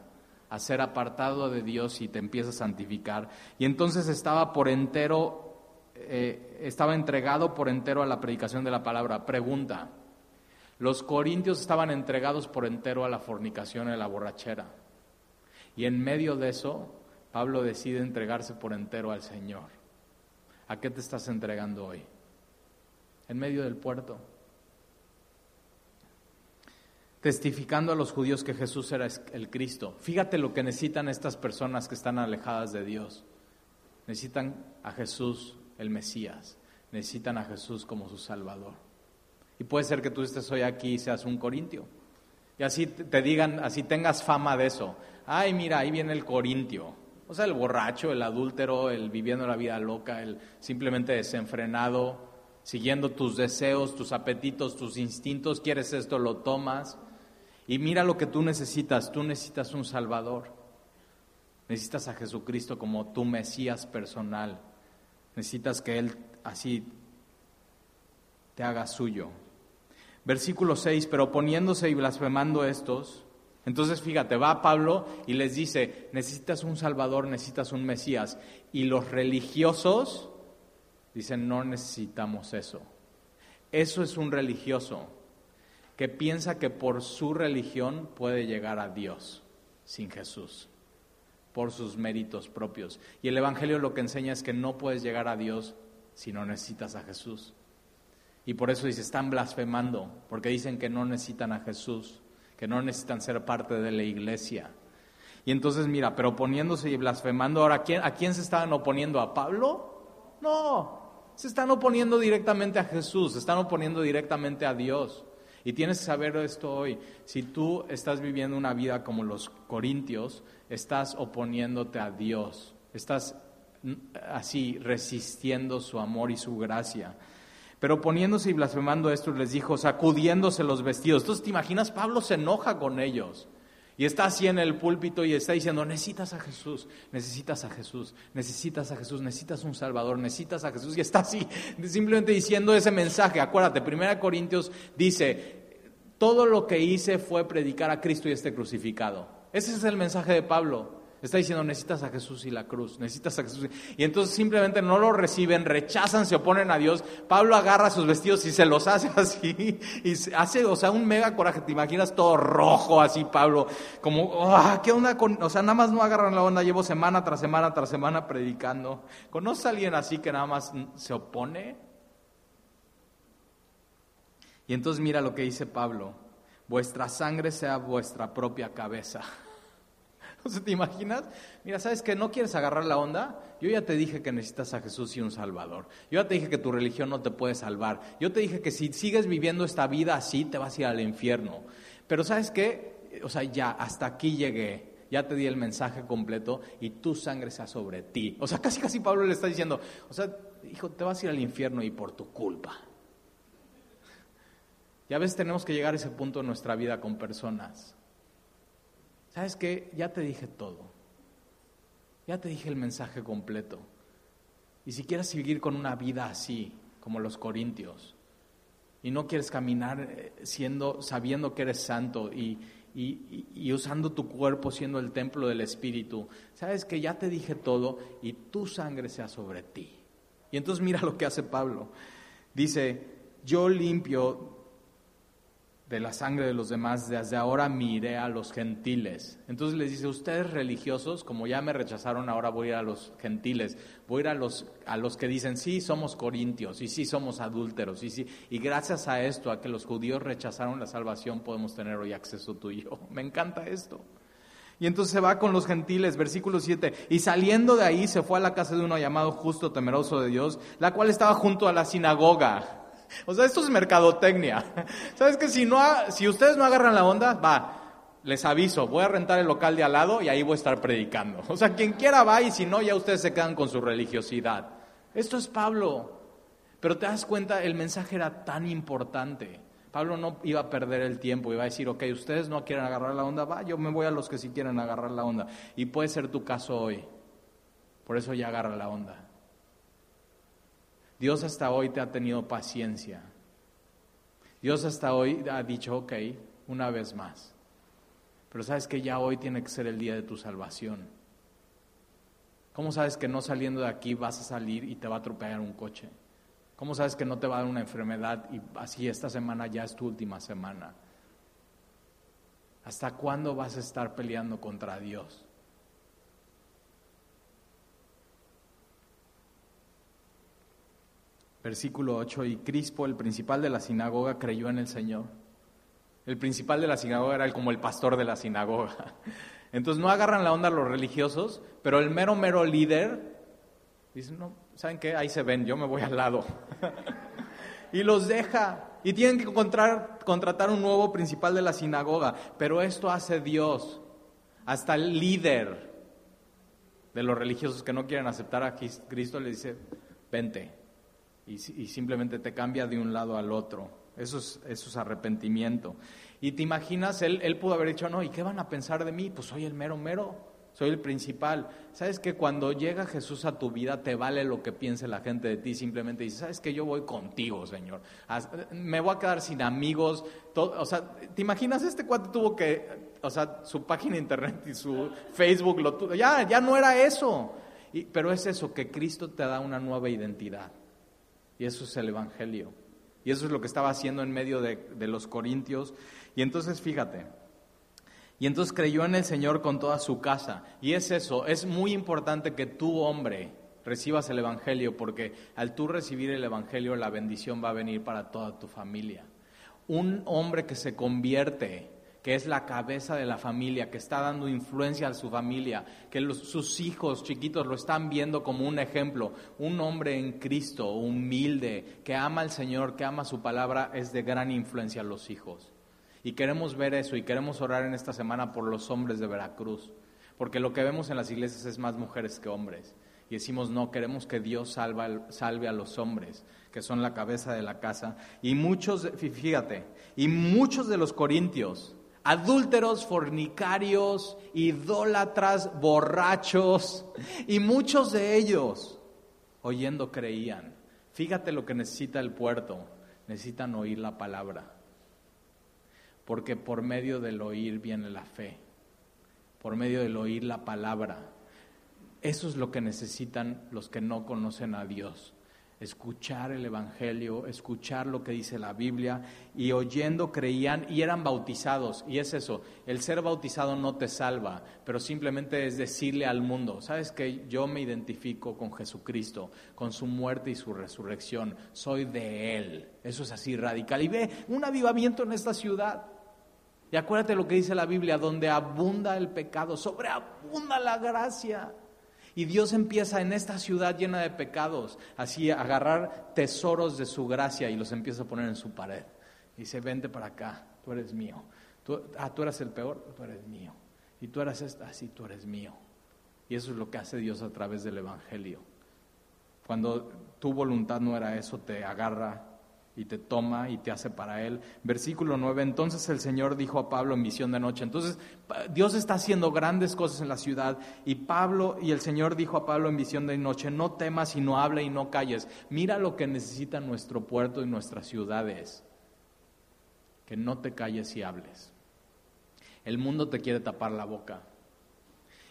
A: a ser apartado de Dios y te empieza a santificar. Y entonces estaba por entero, eh, estaba entregado por entero a la predicación de la palabra. Pregunta, los corintios estaban entregados por entero a la fornicación y a la borrachera. Y en medio de eso, Pablo decide entregarse por entero al Señor. ¿A qué te estás entregando hoy? En medio del puerto. Testificando a los judíos que Jesús era el Cristo. Fíjate lo que necesitan estas personas que están alejadas de Dios. Necesitan a Jesús el Mesías. Necesitan a Jesús como su Salvador. Y puede ser que tú estés hoy aquí y seas un corintio. Y así te digan, así tengas fama de eso. Ay, mira, ahí viene el corintio. O sea, el borracho, el adúltero, el viviendo la vida loca, el simplemente desenfrenado, siguiendo tus deseos, tus apetitos, tus instintos, quieres esto, lo tomas. Y mira lo que tú necesitas, tú necesitas un Salvador. Necesitas a Jesucristo como tu Mesías personal. Necesitas que Él así te haga suyo. Versículo 6, pero poniéndose y blasfemando estos, entonces fíjate, va Pablo y les dice, necesitas un Salvador, necesitas un Mesías. Y los religiosos dicen, no necesitamos eso. Eso es un religioso que piensa que por su religión puede llegar a Dios sin Jesús, por sus méritos propios. Y el Evangelio lo que enseña es que no puedes llegar a Dios si no necesitas a Jesús. Y por eso dice, están blasfemando, porque dicen que no necesitan a Jesús, que no necesitan ser parte de la iglesia. Y entonces mira, pero oponiéndose y blasfemando, ahora, ¿a quién, ¿a quién se estaban oponiendo? ¿A Pablo? No, se están oponiendo directamente a Jesús, se están oponiendo directamente a Dios. Y tienes que saber esto hoy. Si tú estás viviendo una vida como los corintios, estás oponiéndote a Dios, estás mm, así resistiendo su amor y su gracia. Pero poniéndose y blasfemando esto, les dijo, sacudiéndose los vestidos. Entonces, ¿te imaginas? Pablo se enoja con ellos. Y está así en el púlpito y está diciendo, necesitas a Jesús, necesitas a Jesús, necesitas a Jesús, necesitas un Salvador, necesitas a Jesús. Y está así, simplemente diciendo ese mensaje. Acuérdate, 1 Corintios dice, todo lo que hice fue predicar a Cristo y este crucificado. Ese es el mensaje de Pablo. Está diciendo, necesitas a Jesús y la cruz, necesitas a Jesús. Y entonces simplemente no lo reciben, rechazan, se oponen a Dios. Pablo agarra sus vestidos y se los hace así. Y hace, o sea, un mega coraje. Te imaginas todo rojo así, Pablo. Como, oh, ¿qué onda con...? O sea, nada más no agarran la onda. Llevo semana tras semana tras semana predicando. ¿Conoce a alguien así que nada más se opone? Y entonces mira lo que dice Pablo. Vuestra sangre sea vuestra propia cabeza. ¿te imaginas? Mira, ¿sabes que no quieres agarrar la onda? Yo ya te dije que necesitas a Jesús y un Salvador. Yo ya te dije que tu religión no te puede salvar. Yo te dije que si sigues viviendo esta vida así, te vas a ir al infierno. Pero ¿sabes qué? O sea, ya, hasta aquí llegué. Ya te di el mensaje completo y tu sangre sea sobre ti. O sea, casi casi Pablo le está diciendo, o sea, hijo, te vas a ir al infierno y por tu culpa. Ya ves, tenemos que llegar a ese punto en nuestra vida con personas ¿Sabes qué? Ya te dije todo. Ya te dije el mensaje completo. Y si quieres seguir con una vida así, como los corintios, y no quieres caminar eh, siendo, sabiendo que eres santo y, y, usando tu cuerpo siendo el templo del Espíritu, sabes que ya te dije todo y tu sangre sea sobre ti. Y entonces mira lo que hace Pablo. Dice, yo limpio de la sangre de los demás, desde ahora miré a los gentiles. Entonces les dice, ustedes religiosos, como ya me rechazaron, ahora voy a ir a los gentiles, voy a ir a los, a los que dicen, sí, somos corintios, y sí, somos adúlteros, y sí, y gracias a esto, a que los judíos rechazaron la salvación, podemos tener hoy acceso tú y yo. Me encanta esto. Y entonces se va con los gentiles, versículo 7, y saliendo de ahí se fue a la casa de uno llamado justo, temeroso de Dios, la cual estaba junto a la sinagoga. O sea, esto es mercadotecnia. ¿Sabes que si, no si ustedes no agarran la onda, va, les aviso, voy a rentar el local de al lado y ahí voy a estar predicando. O sea, quien quiera va y si no, ya ustedes se quedan con su religiosidad. Esto es Pablo. Pero te das cuenta, el mensaje era tan importante. Pablo no iba a perder el tiempo, iba a decir, ok, ustedes no quieren agarrar la onda, va, yo me voy a los que sí quieren agarrar la onda. Y puede ser tu caso hoy. Por eso ya agarra la onda. Dios hasta hoy te ha tenido paciencia. Dios hasta hoy ha dicho, ok, una vez más. Pero sabes que ya hoy tiene que ser el día de tu salvación. ¿Cómo sabes que no saliendo de aquí vas a salir y te va a atropellar un coche? ¿Cómo sabes que no te va a dar una enfermedad y así esta semana ya es tu última semana? ¿Hasta cuándo vas a estar peleando contra Dios? Versículo 8, y Crispo, el principal de la sinagoga, creyó en el Señor. El principal de la sinagoga era como el pastor de la sinagoga. Entonces no agarran la onda los religiosos, pero el mero, mero líder dice, no, ¿saben qué? Ahí se ven, yo me voy al lado. y los deja. y tienen que contratar un nuevo principal de la sinagoga. Pero esto hace Dios. Hasta el líder de los religiosos que no quieren aceptar a Cristo le dice, vente. Y, simplemente te cambia de un lado al otro. Eso es, eso es arrepentimiento. Y te imaginas, él, él pudo haber dicho, no, ¿y qué van a pensar de mí? Pues soy el mero mero soy el principal. ¿Sabes que cuando llega Jesús a tu vida te vale lo que piense la gente de ti? Simplemente dices, ¿sabes que yo voy contigo, Señor? Me voy a quedar sin amigos. o sea, ¿te imaginas este cuate tuvo que, o sea, su página internet y su Facebook lo? Ya, ya no era eso. pero es eso, que Cristo te da una nueva identidad. Y eso es el Evangelio. Y eso es lo que estaba haciendo en medio de, de los corintios. Y entonces, fíjate, y entonces creyó en el Señor con toda su casa. Y es eso, es muy importante que tú, hombre, recibas el Evangelio, porque al tú recibir el Evangelio, la bendición va a venir para toda tu familia. Un hombre que se convierte, que es la cabeza de la familia, que está dando influencia a su familia, que sus hijos chiquitos lo están viendo como un ejemplo, un hombre en Cristo, humilde, que ama al Señor, que ama su palabra, es de gran influencia a los hijos. Y queremos ver eso y queremos orar en esta semana por los hombres de Veracruz, porque lo que vemos en las iglesias es más mujeres que hombres. Y decimos, no, queremos que Dios salve a los hombres, que son la cabeza de la casa. Y muchos, fíjate, y muchos de los corintios, adúlteros, fornicarios, idólatras, borrachos, y muchos de ellos, oyendo, creían. Fíjate lo que necesita el puerto, necesitan oír la palabra porque por medio del oír viene la fe, por medio del oír la palabra. Eso es lo que necesitan los que no conocen a Dios. Escuchar el Evangelio, escuchar lo que dice la Biblia y oyendo creían y eran bautizados. Y es eso, el ser bautizado no te salva, pero simplemente es decirle al mundo, sabes que yo me identifico con Jesucristo, con su muerte y su resurrección, soy de Él. Eso es así radical. Y ve un avivamiento en esta ciudad. Y acuérdate lo que dice la Biblia, donde abunda el pecado, sobreabunda la gracia. Y Dios empieza en esta ciudad llena de pecados, así a agarrar tesoros de su gracia y los empieza a poner en su pared. Y dice, vente para acá, tú eres mío. Tú, ah, tú eres el peor, tú eres mío. Y tú eres esta, sí, tú eres mío. Y eso es lo que hace Dios a través del Evangelio. Cuando tu voluntad no era eso, te agarra y te toma y te hace para él. Versículo 9, entonces el Señor dijo a Pablo en visión de noche, entonces Dios está haciendo grandes cosas en la ciudad y Pablo y el Señor dijo a Pablo en visión de noche, no temas y no hable y no calles, mira lo que necesita nuestro puerto y nuestras ciudades, que no te calles y hables. El mundo te quiere tapar la boca.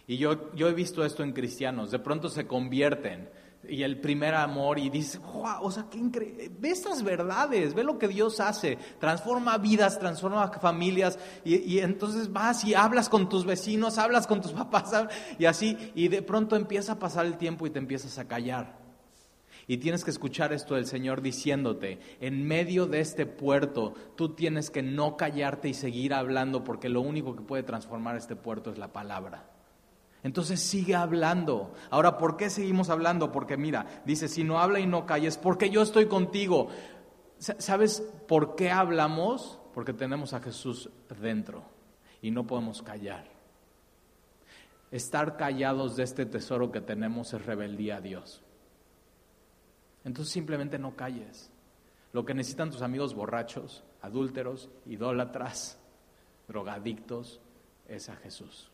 A: Y yo, yo he visto esto en cristianos, de pronto se convierten y el primer amor y dices, wow, o sea, qué increíble. Ve estas verdades, ve lo que Dios hace, transforma vidas, transforma familias y, entonces vas y hablas con tus vecinos, hablas con tus papás y así, y de pronto empieza a pasar el tiempo y te empiezas a callar. Y tienes que escuchar esto del Señor diciéndote, en medio de este puerto, tú tienes que no callarte y seguir hablando porque lo único que puede transformar este puerto es la palabra. Entonces sigue hablando. Ahora, ¿por qué seguimos hablando? Porque mira, dice, si no habla y no calles, porque yo estoy contigo. ¿Sabes por qué hablamos? Porque tenemos a Jesús dentro y no podemos callar. Estar callados de este tesoro que tenemos es rebeldía a Dios. Entonces simplemente no calles. Lo que necesitan tus amigos borrachos, adúlteros, idólatras, drogadictos, es a Jesús.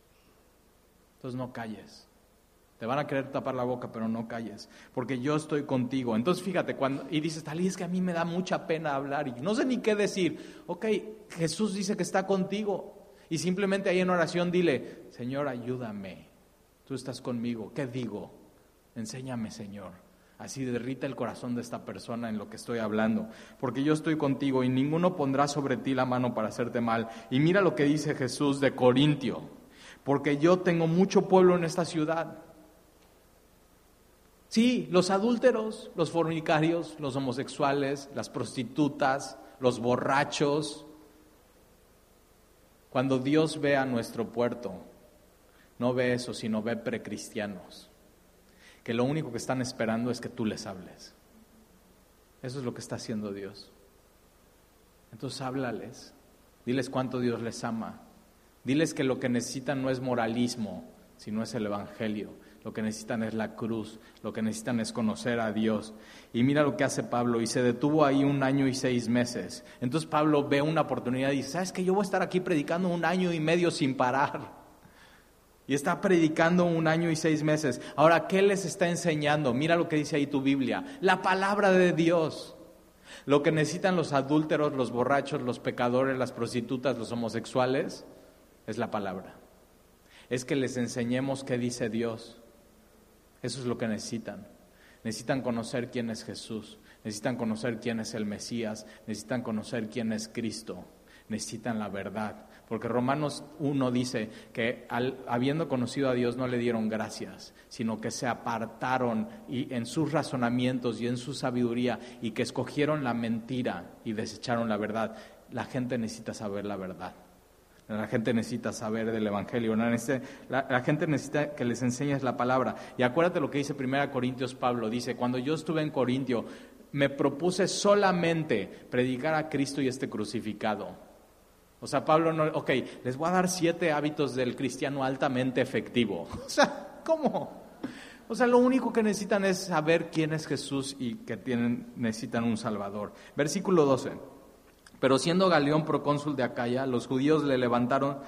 A: Entonces no calles. Te van a querer tapar la boca, pero no calles, porque yo estoy contigo. Entonces fíjate, cuando, y dices, Talí, es que a mí me da mucha pena hablar y no sé ni qué decir. Ok, Jesús dice que está contigo. Y simplemente ahí en oración dile, Señor, ayúdame. Tú estás conmigo. ¿Qué digo? Enséñame, Señor. Así derrita el corazón de esta persona en lo que estoy hablando. Porque yo estoy contigo y ninguno pondrá sobre ti la mano para hacerte mal. Y mira lo que dice Jesús de Corintio porque yo tengo mucho pueblo en esta ciudad. Sí, los adúlteros, los fornicarios, los homosexuales, las prostitutas, los borrachos. Cuando Dios ve a nuestro puerto, no ve eso, sino ve precristianos, que lo único que están esperando es que tú les hables. Eso es lo que está haciendo Dios. Entonces háblales, diles cuánto Dios les ama, diles que lo que necesitan no es moralismo, sino es el Evangelio. Lo que necesitan es la cruz, lo que necesitan es conocer a Dios. Y mira lo que hace Pablo, y se detuvo ahí un año y seis meses. Entonces Pablo ve una oportunidad y dice, ¿sabes que yo voy a estar aquí predicando un año y medio sin parar? Y está predicando un año y seis meses. Ahora, ¿qué les está enseñando? Mira lo que dice ahí tu Biblia. La palabra de Dios. Lo que necesitan los adúlteros, los borrachos, los pecadores, las prostitutas, los homosexuales, es la palabra. Es que les enseñemos qué dice Dios. Eso es lo que necesitan. Necesitan conocer quién es Jesús, necesitan conocer quién es el Mesías, necesitan conocer quién es Cristo, necesitan la verdad. Porque Romanos 1 dice que habiendo conocido a Dios no le dieron gracias, sino que se apartaron y, en sus razonamientos y en su sabiduría y que escogieron la mentira y desecharon la verdad. La gente necesita saber la verdad. La gente necesita saber del Evangelio. La, gente necesita que les enseñes la palabra. Y acuérdate lo que dice 1 Corintios Pablo. Dice, cuando yo estuve en Corintio, me propuse solamente predicar a Cristo y este crucificado. O sea, Pablo no, ok, les voy a dar siete hábitos del cristiano altamente efectivo. O sea, ¿cómo? O sea, lo único que necesitan es saber quién es Jesús y que tienen, necesitan un Salvador. Versículo 12. Pero siendo Galeón procónsul de Acaya, los judíos le levantaron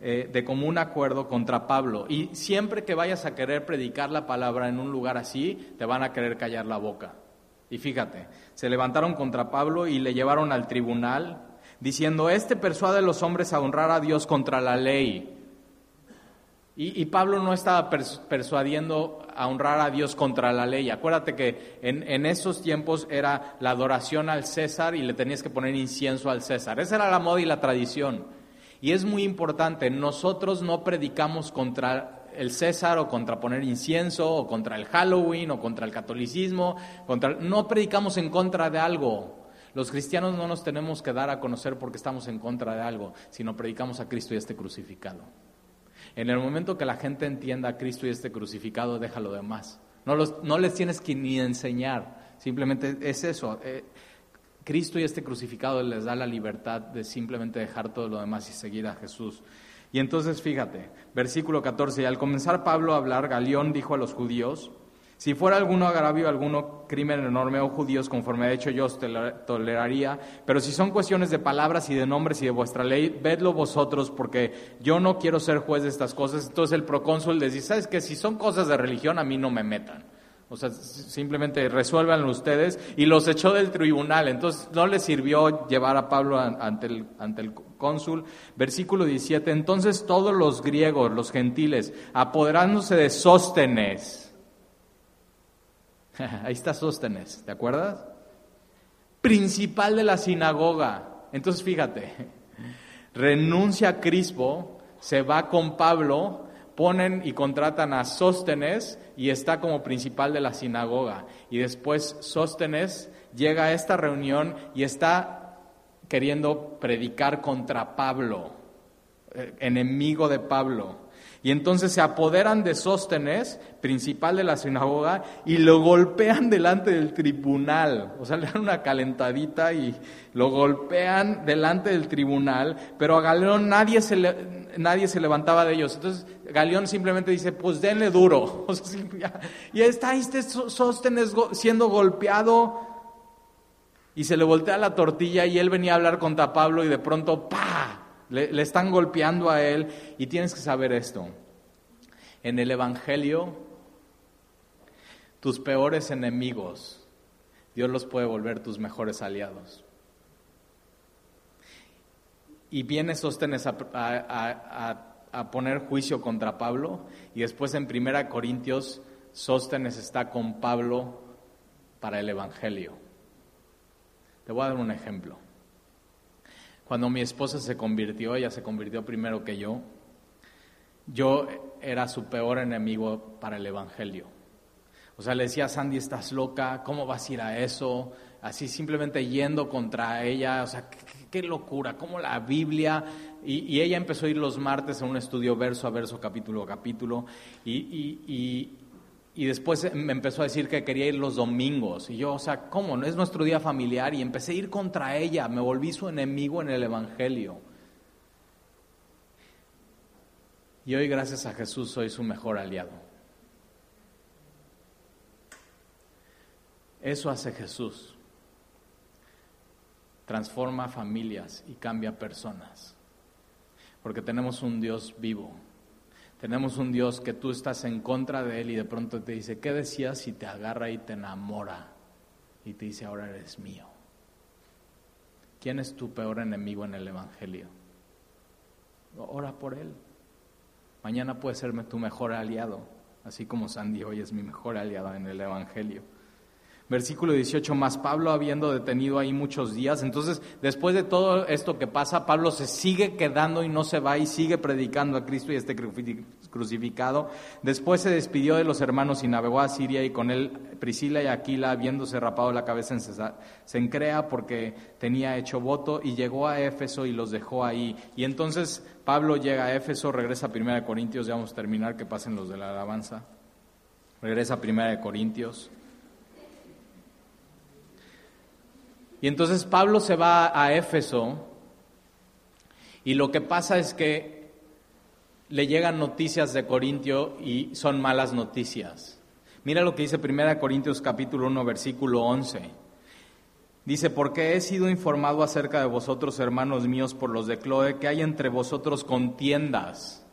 A: eh, de común acuerdo contra Pablo. Y siempre que vayas a querer predicar la palabra en un lugar así, te van a querer callar la boca. Y fíjate, se levantaron contra Pablo y le llevaron al tribunal, diciendo, este persuade a los hombres a honrar a Dios contra la ley. Y, Pablo no estaba persuadiendo a honrar a Dios contra la ley. Acuérdate que en, esos tiempos era la adoración al César y le tenías que poner incienso al César. Esa era la moda y la tradición. Y es muy importante, nosotros no predicamos contra el César o contra poner incienso o contra el Halloween o contra el catolicismo, contra, no predicamos en contra de algo. Los cristianos no nos tenemos que dar a conocer porque estamos en contra de algo, sino predicamos a Cristo y a este crucificado. En el momento que la gente entienda a Cristo y este crucificado, deja lo demás. No, no les tienes que ni enseñar, simplemente es eso. Eh, Cristo y este crucificado les da la libertad de simplemente dejar todo lo demás y seguir a Jesús. Y entonces fíjate, versículo 14, y al comenzar Pablo a hablar, Galión dijo a los judíos, si fuera alguno agravio, alguno crimen enorme, o oh judíos, conforme ha hecho yo, os toleraría. Pero si son cuestiones de palabras y de nombres y de vuestra ley, vedlo vosotros, porque yo no quiero ser juez de estas cosas. Entonces el procónsul les dice, ¿sabes que Si son cosas de religión, a mí no me metan. O sea, simplemente resuélvanlo ustedes. Y los echó del tribunal. Entonces no les sirvió llevar a Pablo ante el, ante el cónsul. Versículo 17. Entonces todos los griegos, los gentiles, apoderándose de Sóstenes, Ahí está Sóstenes, ¿te acuerdas? Principal de la sinagoga. Entonces fíjate, renuncia a Crispo, se va con Pablo, ponen y contratan a Sóstenes y está como principal de la sinagoga. Y después Sóstenes llega a esta reunión y está queriendo predicar contra Pablo, eh, enemigo de Pablo. Y entonces se apoderan de Sóstenes, principal de la sinagoga, y lo golpean delante del tribunal. O sea, le dan una calentadita y lo golpean delante del tribunal, pero a Galeón nadie se, nadie se levantaba de ellos. Entonces Galeón simplemente dice, pues denle duro. y está ahí este Sóstenes siendo golpeado y se le voltea la tortilla y él venía a hablar contra Pablo y de pronto, ¡pa! Le, están golpeando a él y tienes que saber esto. En el Evangelio, tus peores enemigos, Dios los puede volver tus mejores aliados. Y viene Sóstenes a, a, poner juicio contra Pablo y después en Primera Corintios Sóstenes está con Pablo para el Evangelio. Te voy a dar un ejemplo. Cuando mi esposa se convirtió, ella se convirtió primero que yo, yo era su peor enemigo para el Evangelio. O sea, le decía, Sandy, estás loca, ¿cómo vas a ir a eso? Así simplemente yendo contra ella, o sea, qué, locura, cómo la Biblia... Y, ella empezó a ir los martes a un estudio verso a verso, capítulo a capítulo, y, y después me empezó a decir que quería ir los domingos. Y yo, o sea, ¿cómo? Es nuestro día familiar. Y empecé a ir contra ella. Me volví su enemigo en el Evangelio. Y hoy, gracias a Jesús, soy su mejor aliado. Eso hace Jesús. Transforma familias y cambia personas. Porque tenemos un Dios vivo tenemos un Dios que tú estás en contra de Él y de pronto te dice, ¿qué decías? si te agarra y te enamora y te dice, ahora eres mío. ¿Quién es tu peor enemigo en el Evangelio? Ora por Él. Mañana puede serme tu mejor aliado, así como Sandy hoy es mi mejor aliado en el Evangelio. Versículo 18 más, Pablo habiendo detenido ahí muchos días. Entonces, después de todo esto que pasa, Pablo se sigue quedando y no se va y sigue predicando a Cristo y este crucificado. Después se despidió de los hermanos y navegó a Siria y con él Priscila y Aquila, habiéndose rapado la cabeza en Sencrea porque tenía hecho voto y llegó a Éfeso y los dejó ahí. Y entonces Pablo llega a Éfeso, regresa a Primera de Corintios, ya vamos a terminar, que pasen los de la alabanza. Regresa a Primera de Corintios. Y entonces Pablo se va a Éfeso y lo que pasa es que le llegan noticias de Corintio y son malas noticias. Mira lo que dice 1 Corintios capítulo 1 versículo 11. Dice, porque he sido informado acerca de vosotros, hermanos míos, por los de Cloe, que hay entre vosotros contiendas.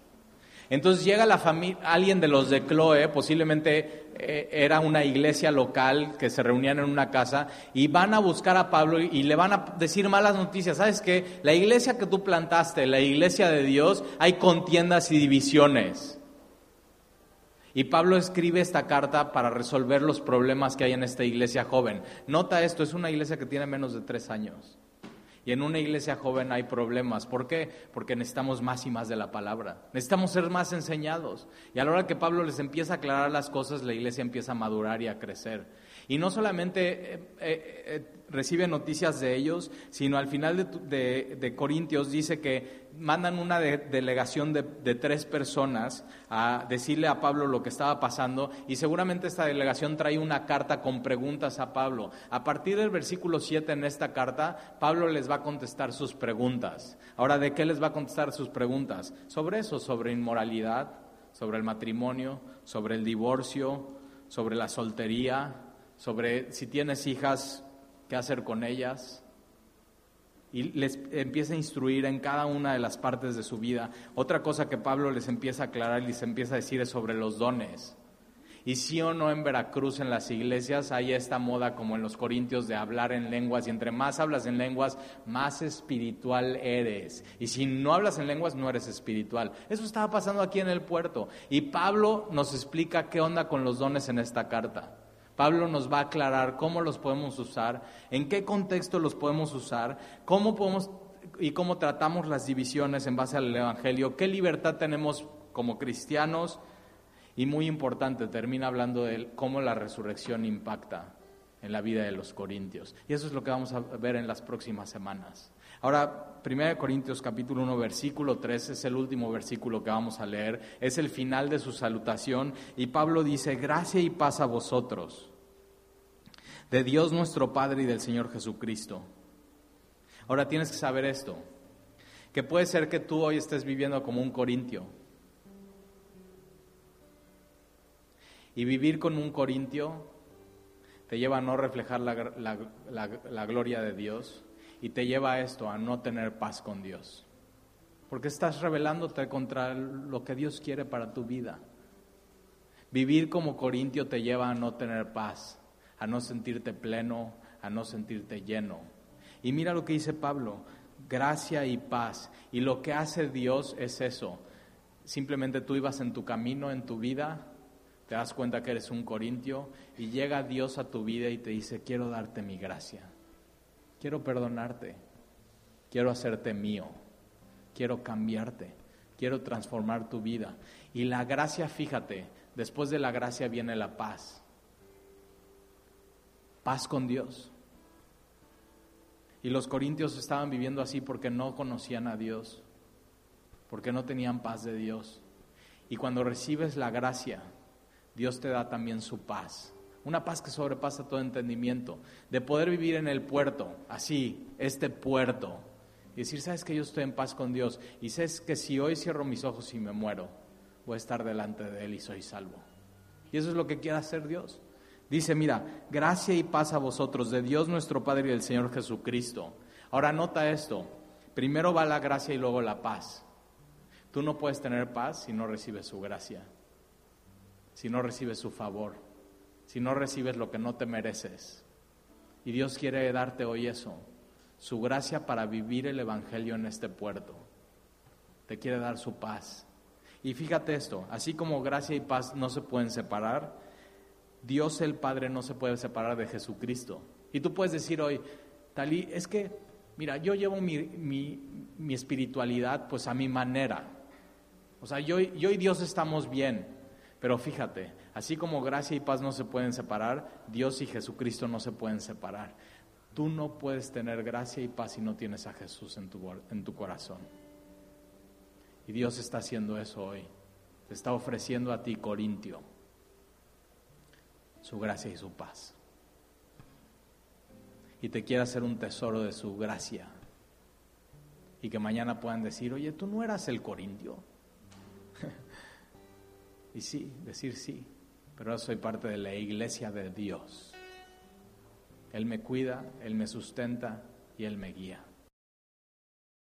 A: Entonces llega la alguien de los de Cloe, posiblemente eh, era una iglesia local que se reunían en una casa, y van a buscar a Pablo y, y le van a decir malas noticias. ¿Sabes qué? La iglesia que tú plantaste, la iglesia de Dios, hay contiendas y divisiones. Y Pablo escribe esta carta para resolver los problemas que hay en esta iglesia joven. Nota esto, es una iglesia que tiene menos de tres años. Y en una iglesia joven hay problemas. ¿Por qué? Porque necesitamos más y más de la palabra. Necesitamos ser más enseñados. Y a la hora que Pablo les empieza a aclarar las cosas, la iglesia empieza a madurar y a crecer. Y no solamente eh, eh, eh, recibe noticias de ellos, sino al final de, Corintios dice que mandan una delegación de, tres personas a decirle a Pablo lo que estaba pasando y seguramente esta delegación trae una carta con preguntas a Pablo. A partir del versículo 7 en esta carta, Pablo les va a contestar sus preguntas. Ahora, ¿de qué les va a contestar sus preguntas? Sobre eso, sobre inmoralidad, sobre el matrimonio, sobre el divorcio, sobre la soltería, sobre si tienes hijas, qué hacer con ellas. Y les empieza a instruir en cada una de las partes de su vida. Otra cosa que Pablo les empieza a aclarar y les empieza a decir es sobre los dones. Y sí o no en Veracruz, en las iglesias, hay esta moda como en los Corintios de hablar en lenguas. Y entre más hablas en lenguas, más espiritual eres. Y si no hablas en lenguas, no eres espiritual. Eso estaba pasando aquí en el puerto. Y Pablo nos explica qué onda con los dones en esta carta. Pablo nos va a aclarar cómo los podemos usar, en qué contexto los podemos usar, cómo podemos y cómo tratamos las divisiones en base al Evangelio, qué libertad tenemos como cristianos y muy importante, termina hablando de cómo la resurrección impacta en la vida de los corintios. Y eso es lo que vamos a ver en las próximas semanas. Ahora, 1 Corintios capítulo 1 versículo 3 es el último versículo que vamos a leer, es el final de su salutación y Pablo dice, gracia y paz a vosotros, de Dios nuestro Padre y del Señor Jesucristo. Ahora tienes que saber esto, que puede ser que tú hoy estés viviendo como un corintio. Y vivir con un corintio te lleva a no reflejar la gloria de Dios y te lleva a esto, a no tener paz con Dios. Porque estás rebelándote contra lo que Dios quiere para tu vida. Vivir como Corintio te lleva a no tener paz, a no sentirte pleno, a no sentirte lleno. Y mira lo que dice Pablo, gracia y paz. Y lo que hace Dios es eso. Simplemente tú ibas en tu camino, en tu vida, te das cuenta que eres un corintio y llega Dios a tu vida y te dice, quiero darte mi gracia quiero perdonarte, quiero hacerte mío, quiero cambiarte, quiero transformar tu vida. Y la gracia, fíjate, después de la gracia viene la paz. Paz con Dios. Y los corintios estaban viviendo así porque no conocían a Dios, porque no tenían paz de Dios. Y cuando recibes la gracia, Dios te da también su paz. Una paz que sobrepasa todo entendimiento. De poder vivir en el puerto, así, este puerto. Y decir, sabes que yo estoy en paz con Dios. Y sabes que si hoy cierro mis ojos y me muero, voy a estar delante de Él y soy salvo. Y eso es lo que quiere hacer Dios. Dice, mira, gracia y paz a vosotros, de Dios nuestro Padre y del Señor Jesucristo. Ahora nota esto, primero va la gracia y luego la paz. Tú no puedes tener paz si no recibes su gracia, si no recibes su favor, si no recibes lo que no te mereces. Y Dios quiere darte hoy eso, su gracia para vivir el Evangelio en este puerto. Te quiere dar su paz. Y fíjate esto, así como gracia y paz no se pueden separar, Dios el Padre no se puede separar de Jesucristo. Y tú puedes decir hoy, Talí, es que, mira, yo llevo mi, espiritualidad pues a mi manera. O sea, yo, yo y Dios estamos bien. Pero fíjate, así como gracia y paz no se pueden separar, Dios y Jesucristo no se pueden separar. Tú no puedes tener gracia y paz si no tienes a Jesús en tu, corazón. Y Dios está haciendo eso hoy. Te está ofreciendo a ti, Corintio, su gracia y su paz. Y te quiere hacer un tesoro de su gracia. Y que mañana puedan decir, oye, tú no eras el Corintio. y sí, decir sí, pero ahora soy parte de la iglesia de Dios. Él me cuida, Él me sustenta y Él me guía.